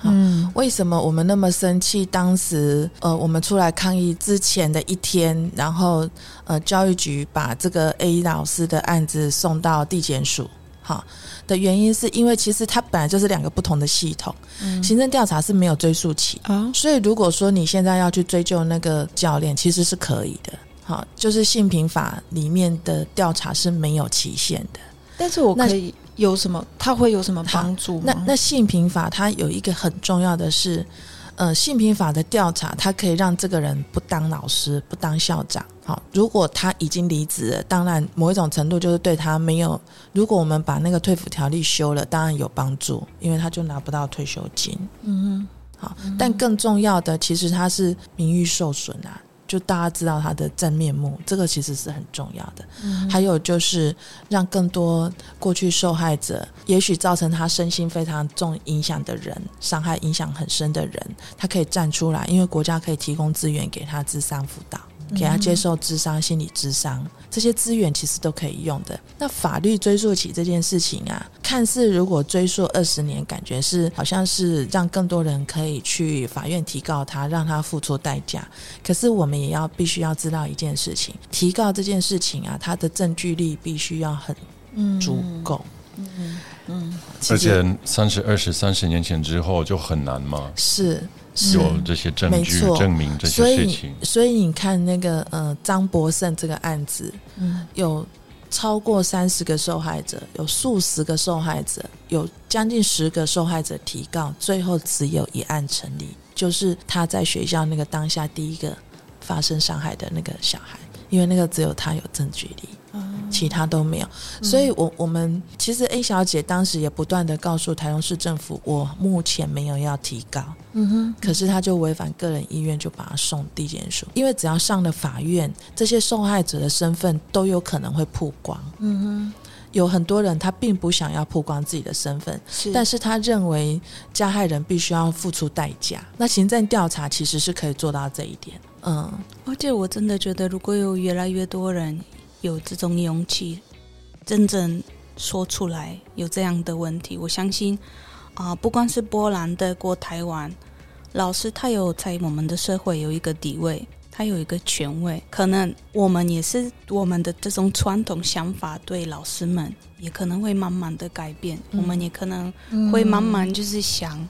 嗯为什么我们那么生气？当时呃，我们出来抗议之前的一天，然后呃，教育局把这个 A 老师的案子送到地检署，好的原因是因为其实它本来就是两个不同的系统，行政调查是没有追溯期，啊，所以如果说你现在要去追究那个教练，其实是可以的。好，就是性平法里面的调查是没有期限的。但是我可以有什么？他会有什么帮助吗？那那性平法它有一个很重要的是，呃，性平法的调查，它可以让这个人不当老师、不当校长。好，如果他已经离职了，当然某一种程度就是对他没有。如果我们把那个退抚条例修了，当然有帮助，因为他就拿不到退休金。嗯好，但更重要的，其实他是名誉受损啊。就大家知道他的真面目，这个其实是很重要的。还有就是让更多过去受害者，也许造成他身心非常重影响的人，伤害影响很深的人，他可以站出来，因为国家可以提供资源给他智商辅导，给他接受智商、心理智商，这些资源其实都可以用的。那法律追溯起这件事情啊，看似如果追溯二十年，感觉是好像是让更多人可以去法院提告他，让他付出代价。可是我们也要必须要知道一件事情，提告这件事情啊，它的证据力必须要很嗯足够。嗯嗯，嗯而且三十、二十、三十年前之后就很难嘛，是是有这些证据没错证明这所以些事情。所以你看那个呃张博胜这个案子，嗯有超过三十个受害者，有数十个受害者，有将近十个受害者提告，最后只有一案成立，就是他在学校那个当下第一个发生伤害的那个小孩，因为那个只有他有证据力。其他都没有，所以我我们其实 A 小姐当时也不断的告诉台中市政府，我目前没有要提高，嗯哼，可是她就违反个人意愿，就把他送地检署，因为只要上了法院，这些受害者的身份都有可能会曝光。嗯哼。有很多人他并不想要曝光自己的身份，是。但是他认为加害人必须要付出代价。那行政调查其实是可以做到这一点。嗯，而且我真的觉得，如果有越来越多人有这种勇气，真正说出来有这样的问题，我相信啊、不光是波兰、德国、台湾，老师他有在我们的社会有一个地位，他有一个权威。可能我们也是我们的这种传统想法，对老师们也可能会慢慢的改变。嗯我们也可能会慢慢就是想，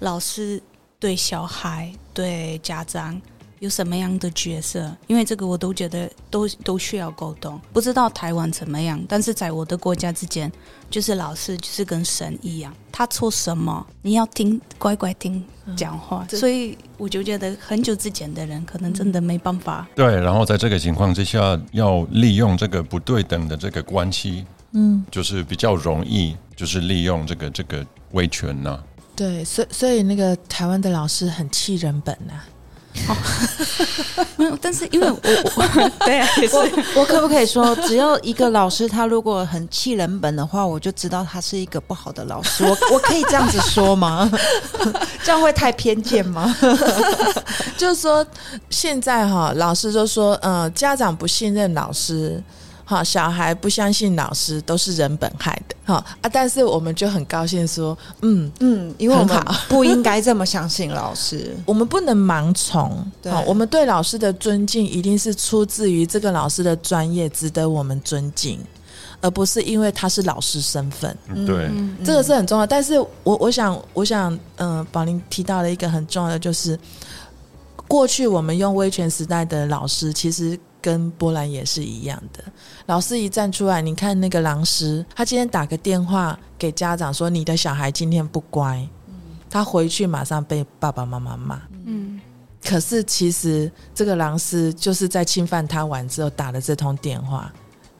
老师对小孩、对家长有什么样的角色？因为这个我都觉得都都需要沟通。不知道台湾怎么样，但是在我的国家之间，就是老师就是跟神一样，他说什么你要听，乖乖听讲话。这所以我就觉得很久之前的人可能真的没办法。对，然后在这个情况之下，要利用这个不对等的这个关系，嗯就是比较容易，就是利用这个这个威权呐、对，所以所以那个台湾的老师很气人本呐、(laughs) 没有，但是因为我我 (laughs) 对啊，也是我可不可以说，只要一个老师他如果很气人本的话，我就知道他是一个不好的老师。我我可以这样子说吗？(laughs) 这样会太偏见吗？就是说，现在哈，老师就说，呃，家长不信任老师，哈，小孩不相信老师，都是人本害的，哈啊。但是我们就很高兴说，嗯，嗯，因为我们 (laughs) 不应该这么相信老师。(laughs) 我们不能盲从，对好我们对老师的尊敬一定是出自于这个老师的专业，值得我们尊敬，而不是因为他是老师身份。对，嗯这个是很重要。但是我我想，我想，嗯、宝林提到了一个很重要的，就是过去我们用威权时代的老师，其实跟波兰也是一样的。老师一站出来，你看那个狼师，他今天打个电话给家长说，你的小孩今天不乖，他回去马上被爸爸妈妈骂。嗯可是其实这个狼师就是在侵犯他完之后打了这通电话，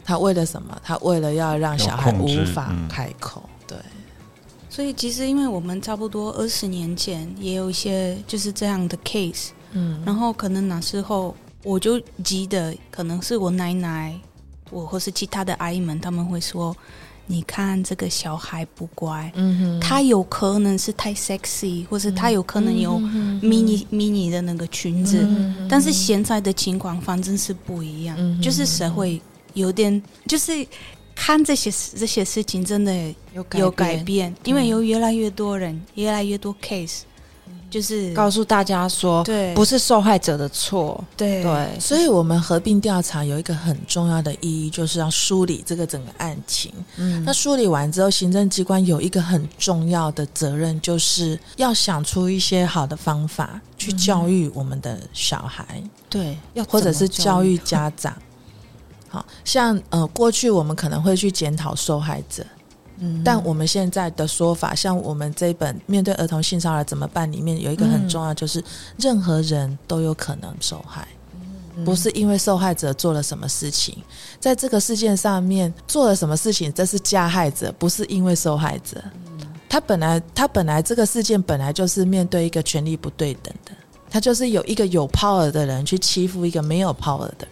他为了什么？他为了要让小孩无法嗯开口。对。所以其实因为我们差不多二十年前也有一些就是这样的 case，嗯然后可能那时候我就记得，可能是我奶奶，我或是其他的阿姨们，他们会说：“你看这个小孩不乖，他有可能是太 sexy，或是他有可能有嗯 mini mini 的那个裙子。嗯但是现在的情况反正是不一样，嗯就是社会有点就是看这些这些事情，真的有有改变，因为有越来越多人，越来越多 case，就是告诉大家说，对，不是受害者的错，对。对，所以我们合并调查有一个很重要的意义，就是要梳理这个整个案情。嗯。那梳理完之后，行政机关有一个很重要的责任，就是要想出一些好的方法去教育我们的小孩，对，要或者是教育家长。好像呃，过去我们可能会去检讨受害者，嗯但我们现在的说法，像我们这一本《面对儿童性骚扰怎么办》里面有一个很重要，就是任何人都有可能受害。不是因为受害者做了什么事情，在这个事件上面做了什么事情，这是加害者，不是因为受害者。他本来他本来这个事件本来就是面对一个权力不对等的，他就是有一个有 power 的人去欺负一个没有 power 的人。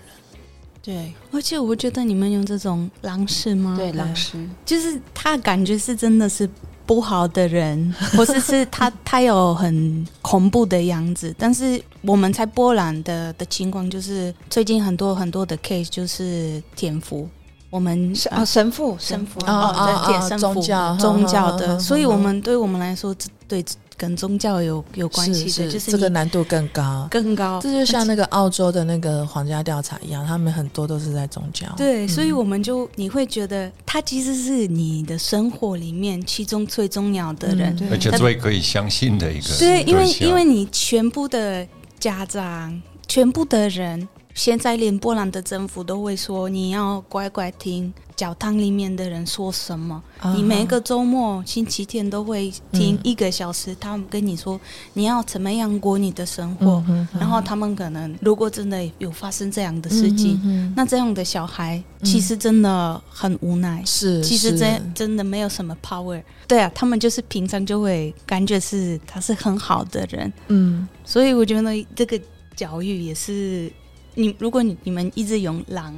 对。而且我觉得你们用这种狼式吗？对，狼师，就是他感觉是真的是不好的人，(laughs) 或者是他他有很恐怖的样子。但是我们在波兰的的情况就是，最近很多很多的 case 就是天赋，我们是啊，神父，神父哦哦哦，对，哦神父宗教宗教的，所以我们对我们来说，这对跟宗教有有关系的，就是这个难度更高。更高。这就像那个澳洲的那个皇家调查一样，他们很多都是在宗教。对，嗯所以我们就你会觉得他其实是你的生活里面其中最重要的人，嗯而且最可以相信的一个对，因为因为你全部的家长、全部的人，现在连波兰的政府都会说你要乖乖听教堂里面的人说什么。啊你每个周末、星期天都会听嗯。一个小时，他们跟你说你要怎么样过你的生活。然后他们可能如果真的有发生这样的事情，那这样的小孩其实真的很无奈。是其实是。真真的没有什么 power，对啊，他们就是平常就会感觉是他是很好的人，嗯。所以我觉得这个教育也是你，如果你你们一直用狼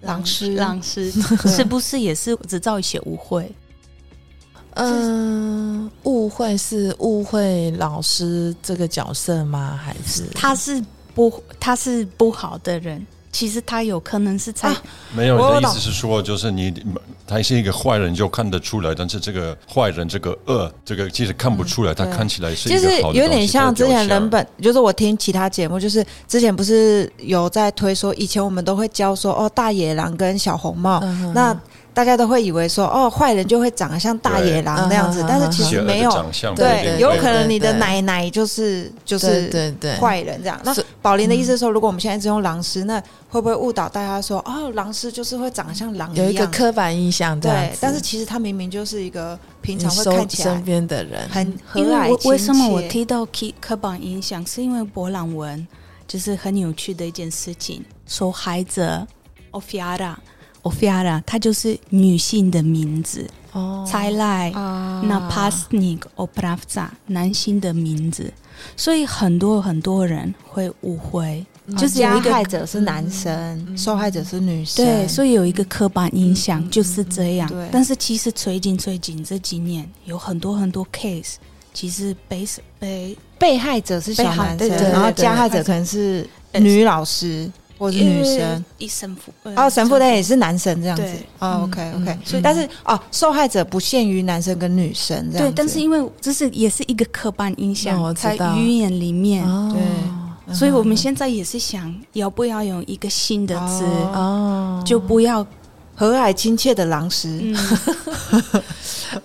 狼师狼师，是 (laughs) 不是也是制造一些误会？嗯，误会是误会老师这个角色吗？还是他是不他是不好的人，其实他有可能是在、啊没有，你的意思是说，就是你他是一个坏人就看得出来，但是这个坏人这个恶，这个其实看不出来，他看起来是一其个好的实有点像之前人本本，就是我听其他节目，就是之前不是有在推说，以前我们都会教说哦，大野狼跟小红帽，那大家都会以为说哦，坏人就会长得像大野狼那样子，但是其实没有，长相，对，有可能你的奶奶就是就是对对坏人这样。那是宝林的意思是说，如果我们现在只用狼师，那会不会误导大家说哦，狼师就是会长得像狼有一个？刻板印象对但是其实他明明就是一个平常会看起来身边的人，很和因为蔼为什么我提到刻刻板印象，是因为博朗文就是很有趣的一件事情。受害者 ofiara ofiara，它就是女性的名字。哦才来啊那 Pasnik Opravca 男性的名字，所以很多很多人会误会，就是有加害者是男生，受害者是女生。对，所以有一个刻板印象嗯就是这样。对但是其实最近最近这几年有很多很多 case，其实被被被害者是小男生，被害对对然后加害者可能是女老师或者是女生。一神父哦，神父的也是男生这样子。对。哦嗯，OK OK，嗯。所以但是哦，受害者不限于男生跟女生这样对，但是因为这是也是一个刻板印哦象在我知道。语言里面，哦。对。所以我们现在也是想要不要用一个新的词，哦哦，就不要和蔼亲切的狼师，嗯，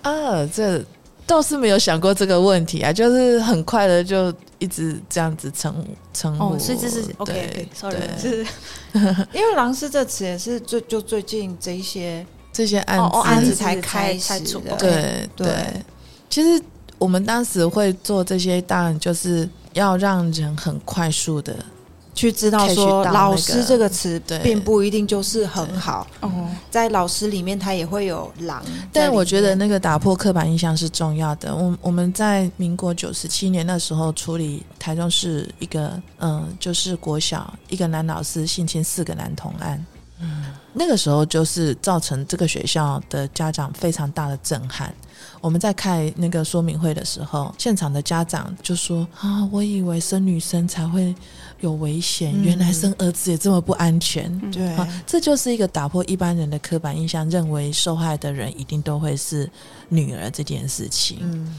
(laughs) 啊，这倒是没有想过这个问题啊，就是很快的就一直这样子称称呼，哦，所以这是 OK OK，sorry，对。(laughs) 是因为狼师这词也是最就最近这一些这些案哦哦案子子才开始的。对对。对，其实我们当时会做这些，当然就是要让人很快速的，去知道说老师这个词对并不一定就是很好，哦，在老师里面他也会有狼。但我觉得那个打破刻板印象是重要的。我我们在民国九十七年那时候处理台中市一个嗯，就是国小一个男老师性侵四个男童案。那个时候就是造成这个学校的家长非常大的震撼。我们在开那个说明会的时候，现场的家长就说：“啊，我以为生女生才会有危险，嗯原来生儿子也这么不安全。对，啊，这就是一个打破一般人的刻板印象，认为受害的人一定都会是女儿这件事情。嗯，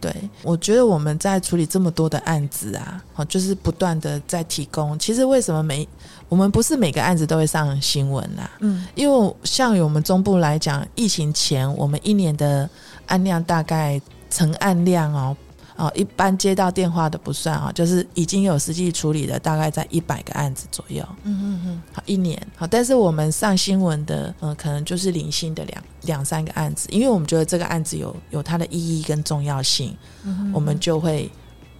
对，我觉得我们在处理这么多的案子啊，好，就是不断的在提供。其实为什么每我们不是每个案子都会上新闻啊？嗯，因为像以我们中部来讲，疫情前我们一年的案量大概成案量哦。哦，一般接到电话的不算啊，就是已经有实际处理的，大概在一百个案子左右。嗯嗯嗯，好，一年好，但是我们上新闻的，呃，可能就是零星的两两三个案子，因为我们觉得这个案子有有它的意义跟重要性，嗯我们就会，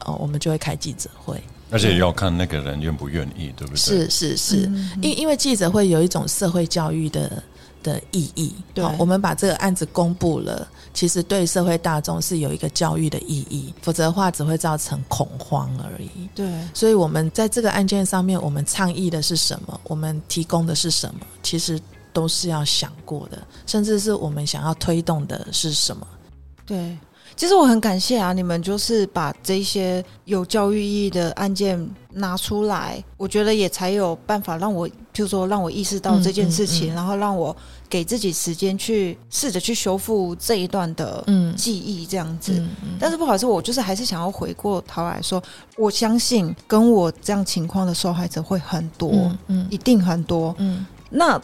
哦，我们就会开记者会。而且要看那个人愿不愿意，对不对？是是是，嗯因因为记者会有一种社会教育的的意义。对我们把这个案子公布了，其实对社会大众是有一个教育的意义，否则的话只会造成恐慌而已。对，所以我们在这个案件上面，我们倡议的是什么？我们提供的是什么？其实都是要想过的，甚至是我们想要推动的是什么？对，其实我很感谢啊，你们就是把这些有教育意义的案件拿出来，我觉得也才有办法让我，就说让我意识到这件事情，嗯嗯嗯然后让我给自己时间去试着去修复这一段的嗯记忆，这样子。但是不好意思，我就是还是想要回过头来说，我相信跟我这样情况的受害者会很多，嗯嗯一定很多。嗯那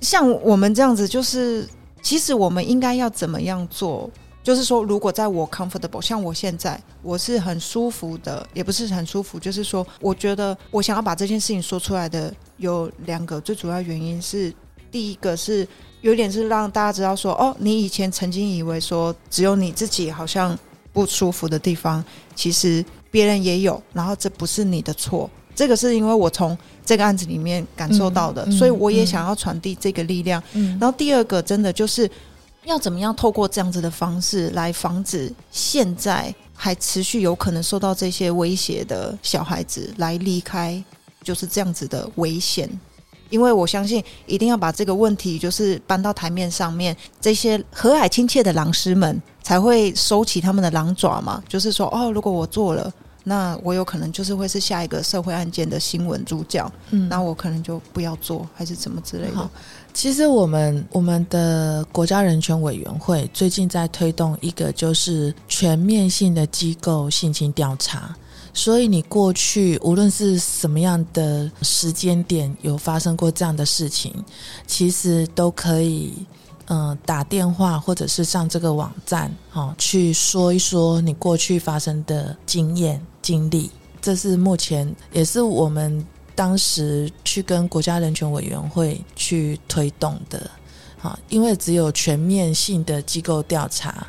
像我们这样子，就是其实我们应该要怎么样做？就是说，如果在我 comfortable，像我现在我是很舒服的，也不是很舒服，就是说，我觉得我想要把这件事情说出来的有两个最主要原因是，第一个是有点是让大家知道说，哦，你以前曾经以为说只有你自己好像不舒服的地方，其实别人也有，然后这不是你的错。这个是因为我从这个案子里面感受到的，嗯嗯所以我也嗯想要传递这个力量。嗯然后第二个，真的就是要怎么样透过这样子的方式来防止现在还持续有可能受到这些威胁的小孩子来离开，就是这样子的危险。因为我相信，一定要把这个问题就是搬到台面上面，这些和蔼亲切的狼师们才会收起他们的狼爪嘛。就是说，哦，如果我做了，那我有可能就是会是下一个社会案件的新闻主角，嗯那我可能就不要做，还是怎么之类的。其实我们我们的国家人权委员会最近在推动一个就是全面性的机构性侵调查，所以你过去无论是什么样的时间点有发生过这样的事情，其实都可以。嗯，打电话或者是上这个网站，哦，去说一说你过去发生的经验经历，这是目前也是我们当时去跟国家人权委员会去推动的，好，因为只有全面性的机构调查，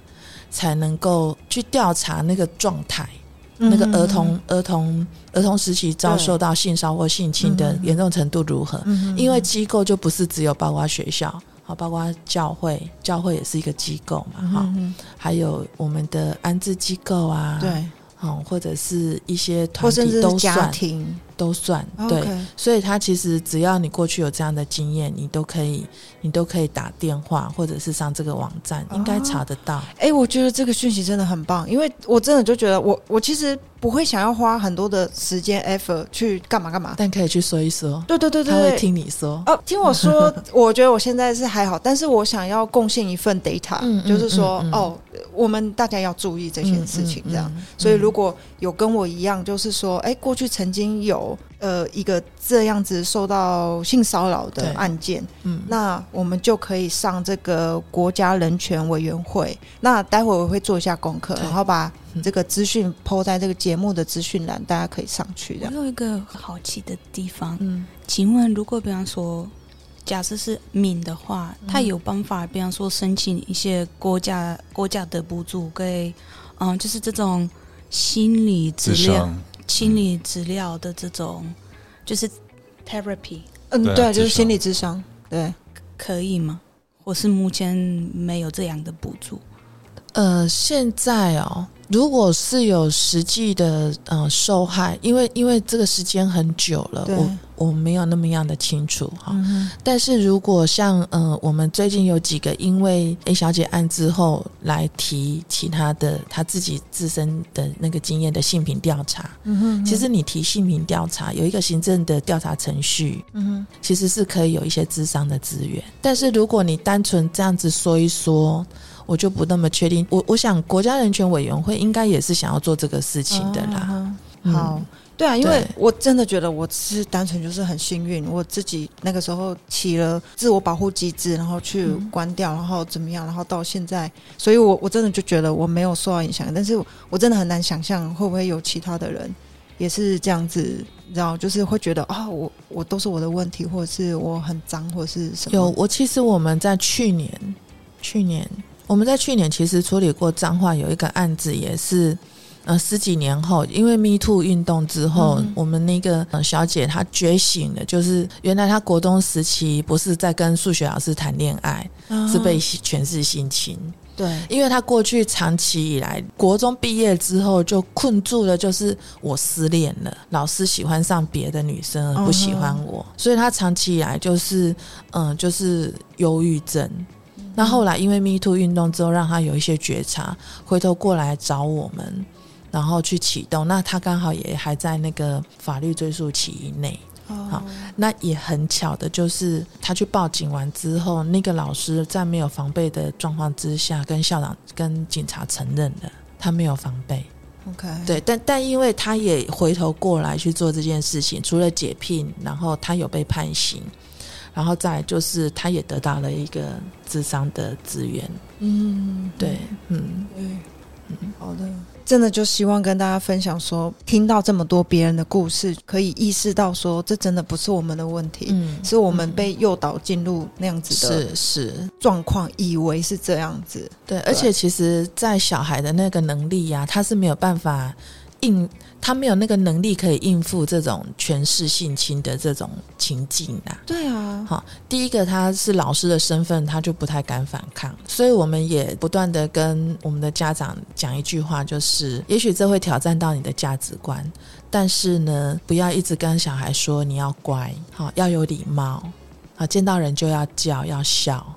才能够去调查那个状态，嗯那个儿童、儿童、儿童时期遭受到性骚或性侵的嗯严重程度如何？嗯因为机构就不是只有包括学校，好，包括教会，教会也是一个机构嘛，哈、嗯还有我们的安置机构啊，对，好，或者是一些团体甚至是家都算，庭，都算，对。所以他其实只要你过去有这样的经验，你都可以，你都可以打电话或者是上这个网站，应该查得到。哎、我觉得这个讯息真的很棒，因为我真的就觉得我我其实不会想要花很多的时间 effort 去干嘛干嘛。但可以去说一说，对对对对他会。听你说。哦，听我说，我觉得我现在是还好，但是我想要贡献一份 data，(laughs) 就是说，嗯嗯哦，我们大家要注意这件事情，这样。所以如果有跟我一样，就是说，哎，过去曾经有呃一个这样子受到性骚扰的案件，嗯。那我们就可以上这个国家人权委员会。那待会我会做一下功课，然后把嗯。这个资讯抛在这个节目的资讯栏，大家可以上去的。我有一个好奇的地方，嗯。请问，如果比方说，假设是敏的话，嗯。他有办法，比方说申请一些国家国家的补助，给嗯，就是这种心理治疗、心理治疗的这种，就是 therapy 嗯，对啊对，就是心理智商，对。可以吗？或是目前没有这样的补助？呃，现在哦，如果是有实际的呃受害，因为因为这个时间很久了，我我没有那么样的清楚哈。嗯但是如果像呃，我们最近有几个因为 A 小姐案之后来提其他的她自己自身的那个经验的性平调查，嗯哼其实你提性平调查有一个行政的调查程序，嗯哼其实是可以有一些智商的资源。但是如果你单纯这样子说一说，我就不那么确定。我我想国家人权委员会应该也是想要做这个事情的啦。好，对啊，因为我真的觉得我是单纯就是很幸运，我自己那个时候起了自我保护机制，然后去嗯。关掉，然后怎么样，然后到现在，所以我我真的就觉得我没有受到影响，但是我真的很难想象会不会有其他的人也是这样子，你知道，就是会觉得啊，我我都是我的问题，或者是我很脏，或者是什么。有，我其实我们在去年，去年我们在去年其实处理过彰化有一个案子，也是呃十几年后，因为 Me Too 运动之后，嗯。我们那个、呃、小姐她觉醒了，就是原来她国中时期不是在跟数学老师谈恋爱，啊。是被诠释性侵。对。因为她过去长期以来，国中毕业之后就困住了，就是我失恋了，老师喜欢上别的女生而不喜欢我，所以她长期以来就是嗯、就是忧郁症。那后来因为 Me Too 运动之后，让他有一些觉察，回头过来找我们，然后去启动。那他刚好也还在那个法律追诉期以内。好那也很巧的，就是他去报警完之后，那个老师在没有防备的状况之下，跟校长、跟警察承认了他没有防备。，OK，对，但但因为他也回头过来去做这件事情，除了解聘，然后他有被判刑，然后再就是他也得到了一个智商的资源。嗯，对，嗯，对，嗯。好的，真的就希望跟大家分享说，听到这么多别人的故事，可以意识到说，这真的不是我们的问题，嗯是我们被诱导进入那样子的是是，状况，以为是这样子。对，而且其实，在小孩的那个能力呀、他是没有办法应，他没有那个能力可以应付这种权势性侵的这种情境啊。对啊，好，第一个他是老师的身份，他就不太敢反抗，所以我们也不断的跟我们的家长讲一句话，就是也许这会挑战到你的价值观，但是呢，不要一直跟小孩说你要乖，好，要有礼貌，好，见到人就要叫，要笑，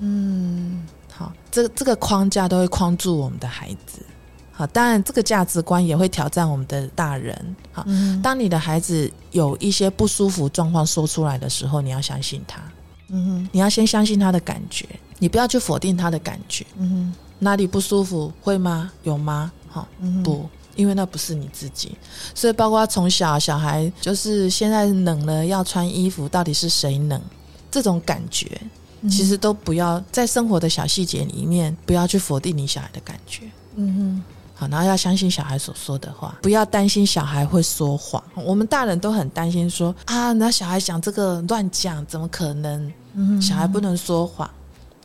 嗯，好，这这个框架都会框住我们的孩子。好，当然这个价值观也会挑战我们的大人。好，嗯当你的孩子有一些不舒服状况说出来的时候，你要相信他，嗯哼你要先相信他的感觉，你不要去否定他的感觉。嗯哼哪里不舒服会吗？有吗？好，嗯，不，因为那不是你自己。所以包括从小小孩，就是现在冷了要穿衣服，到底是谁冷？这种感觉，其实都不要在生活的小细节里面，不要去否定你小孩的感觉。嗯好，然后要相信小孩所说的话，不要担心小孩会说谎。我们大人都很担心说啊，那小孩讲这个乱讲，怎么可能？嗯小孩不能说谎。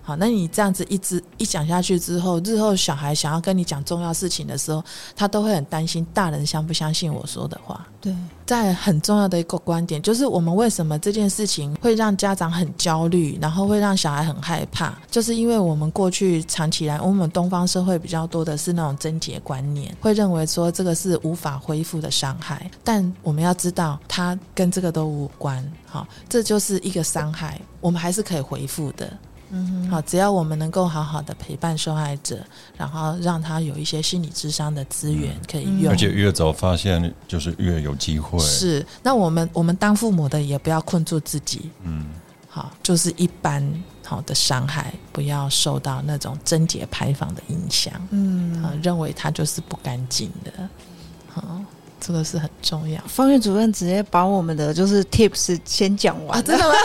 好，那你这样子一直一讲下去之后，日后小孩想要跟你讲重要事情的时候，他都会很担心大人相不相信我说的话。对，在很重要的一个观点，就是我们为什么这件事情会让家长很焦虑，然后会让小孩很害怕，就是因为我们过去长期以来，我们东方社会比较多的是那种贞洁观念，会认为说这个是无法恢复的伤害，但我们要知道，它跟这个都无关。好，这就是一个伤害，我们还是可以恢复的。嗯好，只要我们能够好好的陪伴受害者，然后让他有一些心理智商的资源可以用，而且越早发现，就是越有机会。是，那我们我们当父母的也不要困住自己，嗯，好，就是一般好的伤害，不要受到那种贞洁牌坊的影响，嗯。啊，认为他就是不干净的，好，这个是很重要方院主任直接把我们的就是 tips 先讲完啊，真的吗？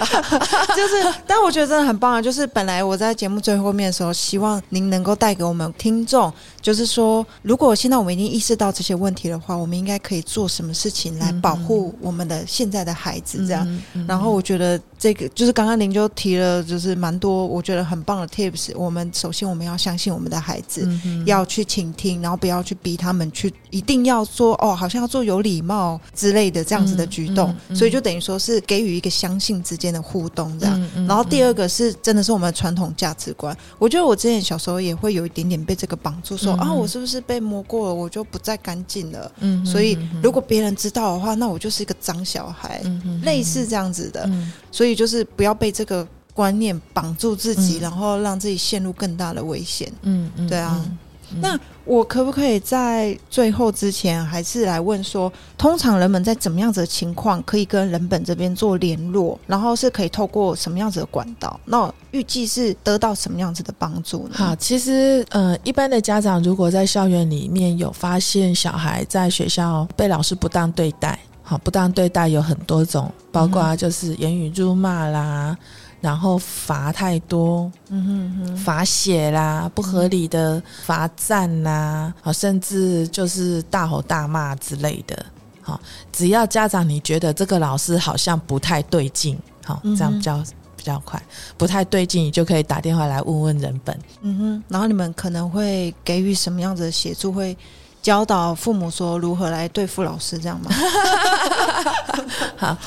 (laughs) 就是，但我觉得真的很棒啊！就是本来我在节目最后面的时候，希望您能够带给我们听众，就是说，如果现在我们已经意识到这些问题的话，我们应该可以做什么事情来保护我们的现在的孩子？这样。嗯，嗯然后我觉得这个就是刚刚您就提了，就是蛮多我觉得很棒的 tips。我们首先我们要相信我们的孩子，嗯要去倾听，然后不要去逼他们去一定要说说哦，好像要做有礼貌之类的这样子的举动，所以就等于说是给予一个相信之间的互动这样。然后第二个是真的是我们的传统价值观，我觉得我之前小时候也会有一点点被这个绑住，说、嗯啊，我是不是被摸过了，我就不再干净了？嗯所以如果别人知道的话，那我就是一个脏小孩，类似这样子的。嗯。所以就是不要被这个观念绑住自己，嗯。然后让自己陷入更大的危险。嗯嗯对啊。嗯嗯那我可不可以在最后之前，还是来问说，通常人们在怎么样子的情况可以跟人本这边做联络，然后是可以透过什么样子的管道？那预计是得到什么样子的帮助呢？好，其实呃，一般的家长如果在校园里面有发现小孩在学校被老师不当对待，好，不当对待有很多种，包括就是言语辱骂啦，然后罚太多，嗯哼哼，罚写啦，不合理的罚站啦，好，甚至就是大吼大骂之类的。好，只要家长你觉得这个老师好像不太对劲，好，这样比较、比较快，不太对劲，你就可以打电话来问问人本。嗯哼，然后你们可能会给予什么样子的协助？会教导父母说如何来对付老师，这样吗？(laughs) (laughs)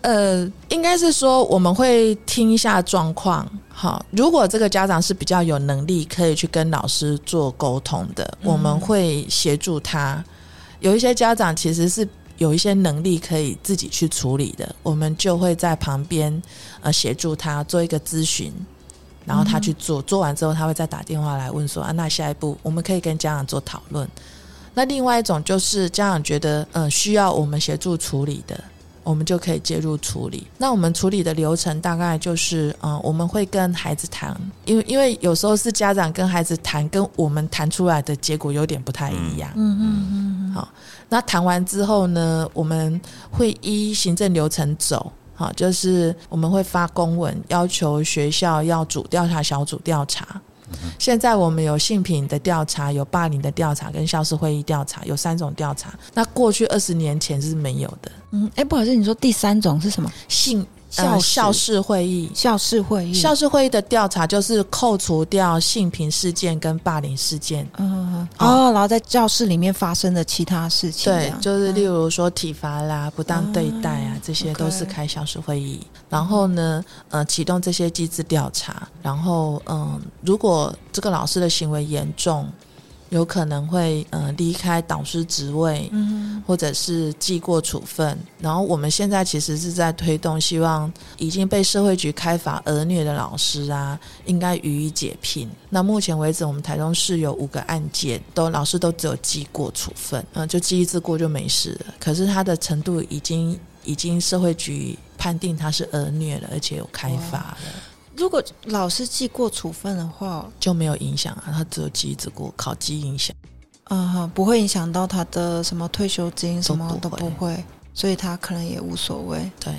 呃，应该是说我们会听一下状况。好，如果这个家长是比较有能力，可以去跟老师做沟通的，我们会协助他。有一些家长其实是有一些能力可以自己去处理的，我们就会在旁边呃协助他做一个咨询，然后他去做，做完之后他会再打电话来问说啊，那下一步我们可以跟家长做讨论。那另外一种就是家长觉得呃需要我们协助处理的，我们就可以介入处理。那我们处理的流程大概就是，嗯、我们会跟孩子谈，因为因为有时候是家长跟孩子谈，跟我们谈出来的结果有点不太一样。嗯嗯嗯好，那谈完之后呢，我们会依行政流程走。好，就是我们会发公文，要求学校要组调查小组调查。现在我们有性品的调查，有霸凌的调查，跟校事会议调查，有三种调查。那过去二十年前是没有的。嗯，哎、不好意思，你说第三种是什么？性校校事会议，校事会议。校事会议的调查就是扣除掉性平事件跟霸凌事件。嗯哦，然后在教室里面发生的其他事情，对，就是例如说体罚啦、不当对待啊，啊这些都是开校事会议。然后呢，呃，启动这些机制调查。然后，嗯、如果这个老师的行为严重，有可能会呃离开导师职位，嗯或者是记过处分。然后我们现在其实是在推动，希望已经被社会局开罚儿虐的老师啊，应该予以解聘。那目前为止，我们台中市有五个案件，都老师都只有记过处分，嗯、就记一次过就没事了。可是他的程度已经已经社会局判定他是儿虐了，而且有开罚了。如果老师记过处分的话，就没有影响啊，他只有记一次过，考绩影响。嗯哼，不会影响到他的什么退休金，什么都都不会所以他可能也无所谓。对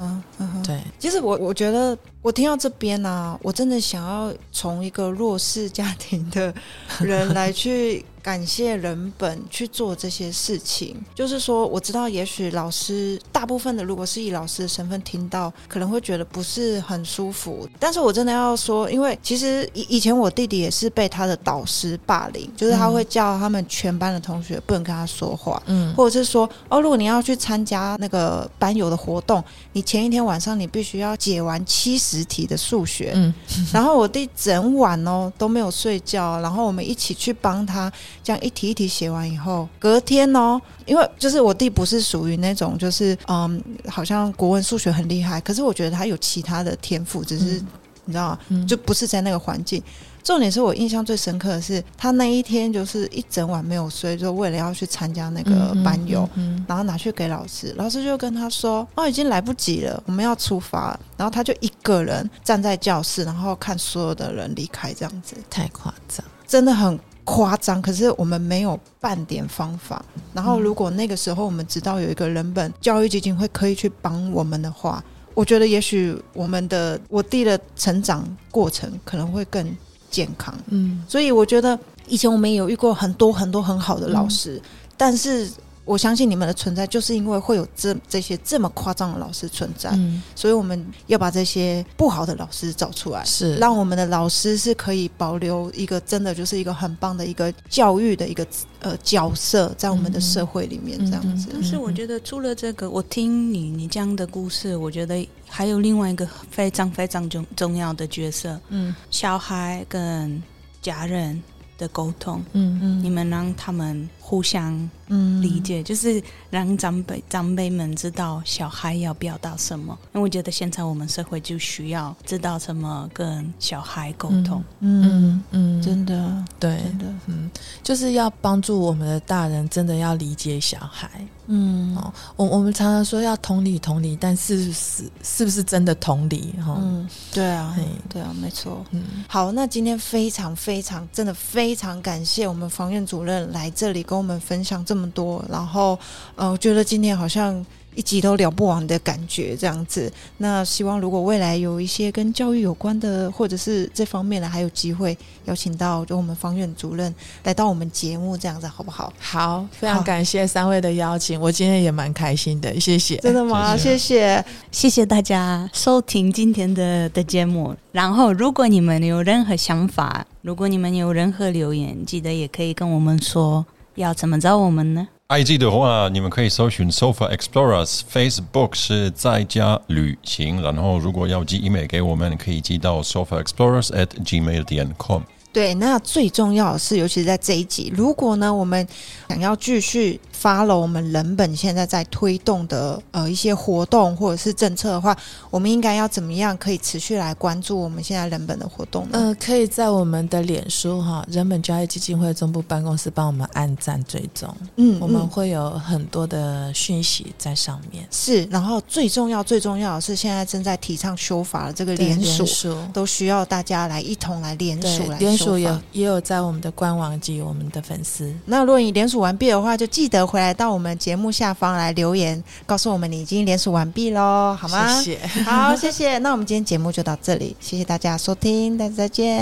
嗯嗯哼，对，其实我我觉得我听到这边呢、我真的想要从一个弱势家庭的人来去感谢人本去做这些事情。就是说，我知道也许老师大部分的如果是以老师的身份听到，可能会觉得不是很舒服。但是我真的要说，因为其实以以前我弟弟也是被他的导师霸凌，就是他嗯会叫他们全班的同学不能跟他说话，嗯，或者是说，哦，如果你要去参加那个班友的活动，你前一天晚上你必须要解完七十题的数学，嗯然后我弟整晚哦都没有睡觉，然后我们一起去帮他这样一题一题写完以后，隔天哦，因为就是我弟不是属于那种就是嗯，好像国文数学很厉害，可是我觉得他有其他的天赋，只是、嗯你知道吗？嗯就不是在那个环境。重点是我印象最深刻的是，他那一天就是一整晚没有睡，就为了要去参加那个班友。嗯嗯然后拿去给老师，老师就跟他说：“哦，已经来不及了，我们要出发。”然后他就一个人站在教室，然后看所有的人离开，这样子太夸张。真的很夸张。可是我们没有半点方法。然后如果那个时候我们知道有一个人本教育基金会可以去帮我们的话，我觉得也许我们的我弟的成长过程可能会更健康。嗯所以我觉得以前我们也有遇过很多很多很好的老师，但是我相信你们的存在，就是因为会有这这些这么夸张的老师存在，嗯，所以我们要把这些不好的老师找出来，是。让我们的老师是可以保留一个真的就是一个很棒的一个教育的一个呃角色，在我们的社会里面这样子。但是我觉得除了这个，我听你你这样的故事，我觉得还有另外一个非常非常重重要的角色，嗯。小孩跟家人的沟通，嗯嗯。你们让他们互相嗯理解，就是让长辈长辈们知道小孩要表达什么。因为我觉得现在我们社会就需要知道怎么跟小孩沟通。嗯，嗯嗯，真的对，真的，嗯，就是要帮助我们的大人，真的要理解小孩。嗯哦，我我们常常说要同理同理，但是不是是不是真的同理？哈、嗯，对啊，对啊，没错。嗯好，那今天非常非常真的非常感谢我们房院主任来这里跟我们分享这么多，然后呃，我觉得今天好像一集都聊不完的感觉这样子。那希望如果未来有一些跟教育有关的，或者是这方面的，还有机会邀请到就我们方院主任来到我们节目这样子，好不好？好，非常感谢三位的邀请，我今天也蛮开心的，谢谢。真的吗？谢谢谢。谢谢大家收听今天的的节目。然后，如果你们有任何想法，如果你们有任何留言，记得也可以跟我们说。要怎么找我们呢？IG 的话，你们可以搜寻 Sofa Explorers，Facebook 是在家旅行。然后，如果要寄 email 给我们，可以寄到 Sofa Explorers at gmail 点 com。对，那最重要的是，尤其是在这一集，如果呢，我们想要继续 follow 我们人本现在在推动的呃一些活动或者是政策的话，我们应该要怎么样可以持续来关注我们现在人本的活动呢？呃，可以在我们的脸书哈人本教育基金会中部办公室帮我们按赞追踪，嗯我们嗯会有很多的讯息在上面。是，然后最重要最重要的是，现在正在提倡修法的这个对联署。署都需要大家来一同来联署来联署有也也有在我们的官网及我们的粉丝。那如果你联署完毕的话，就记得回来到我们节目下方来留言，告诉我们你已经联署完毕喽，好吗？谢谢，好，谢谢。那我们今天节目就到这里，谢谢大家收听，大家再见，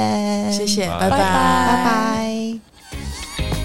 拜谢拜，拜拜拜。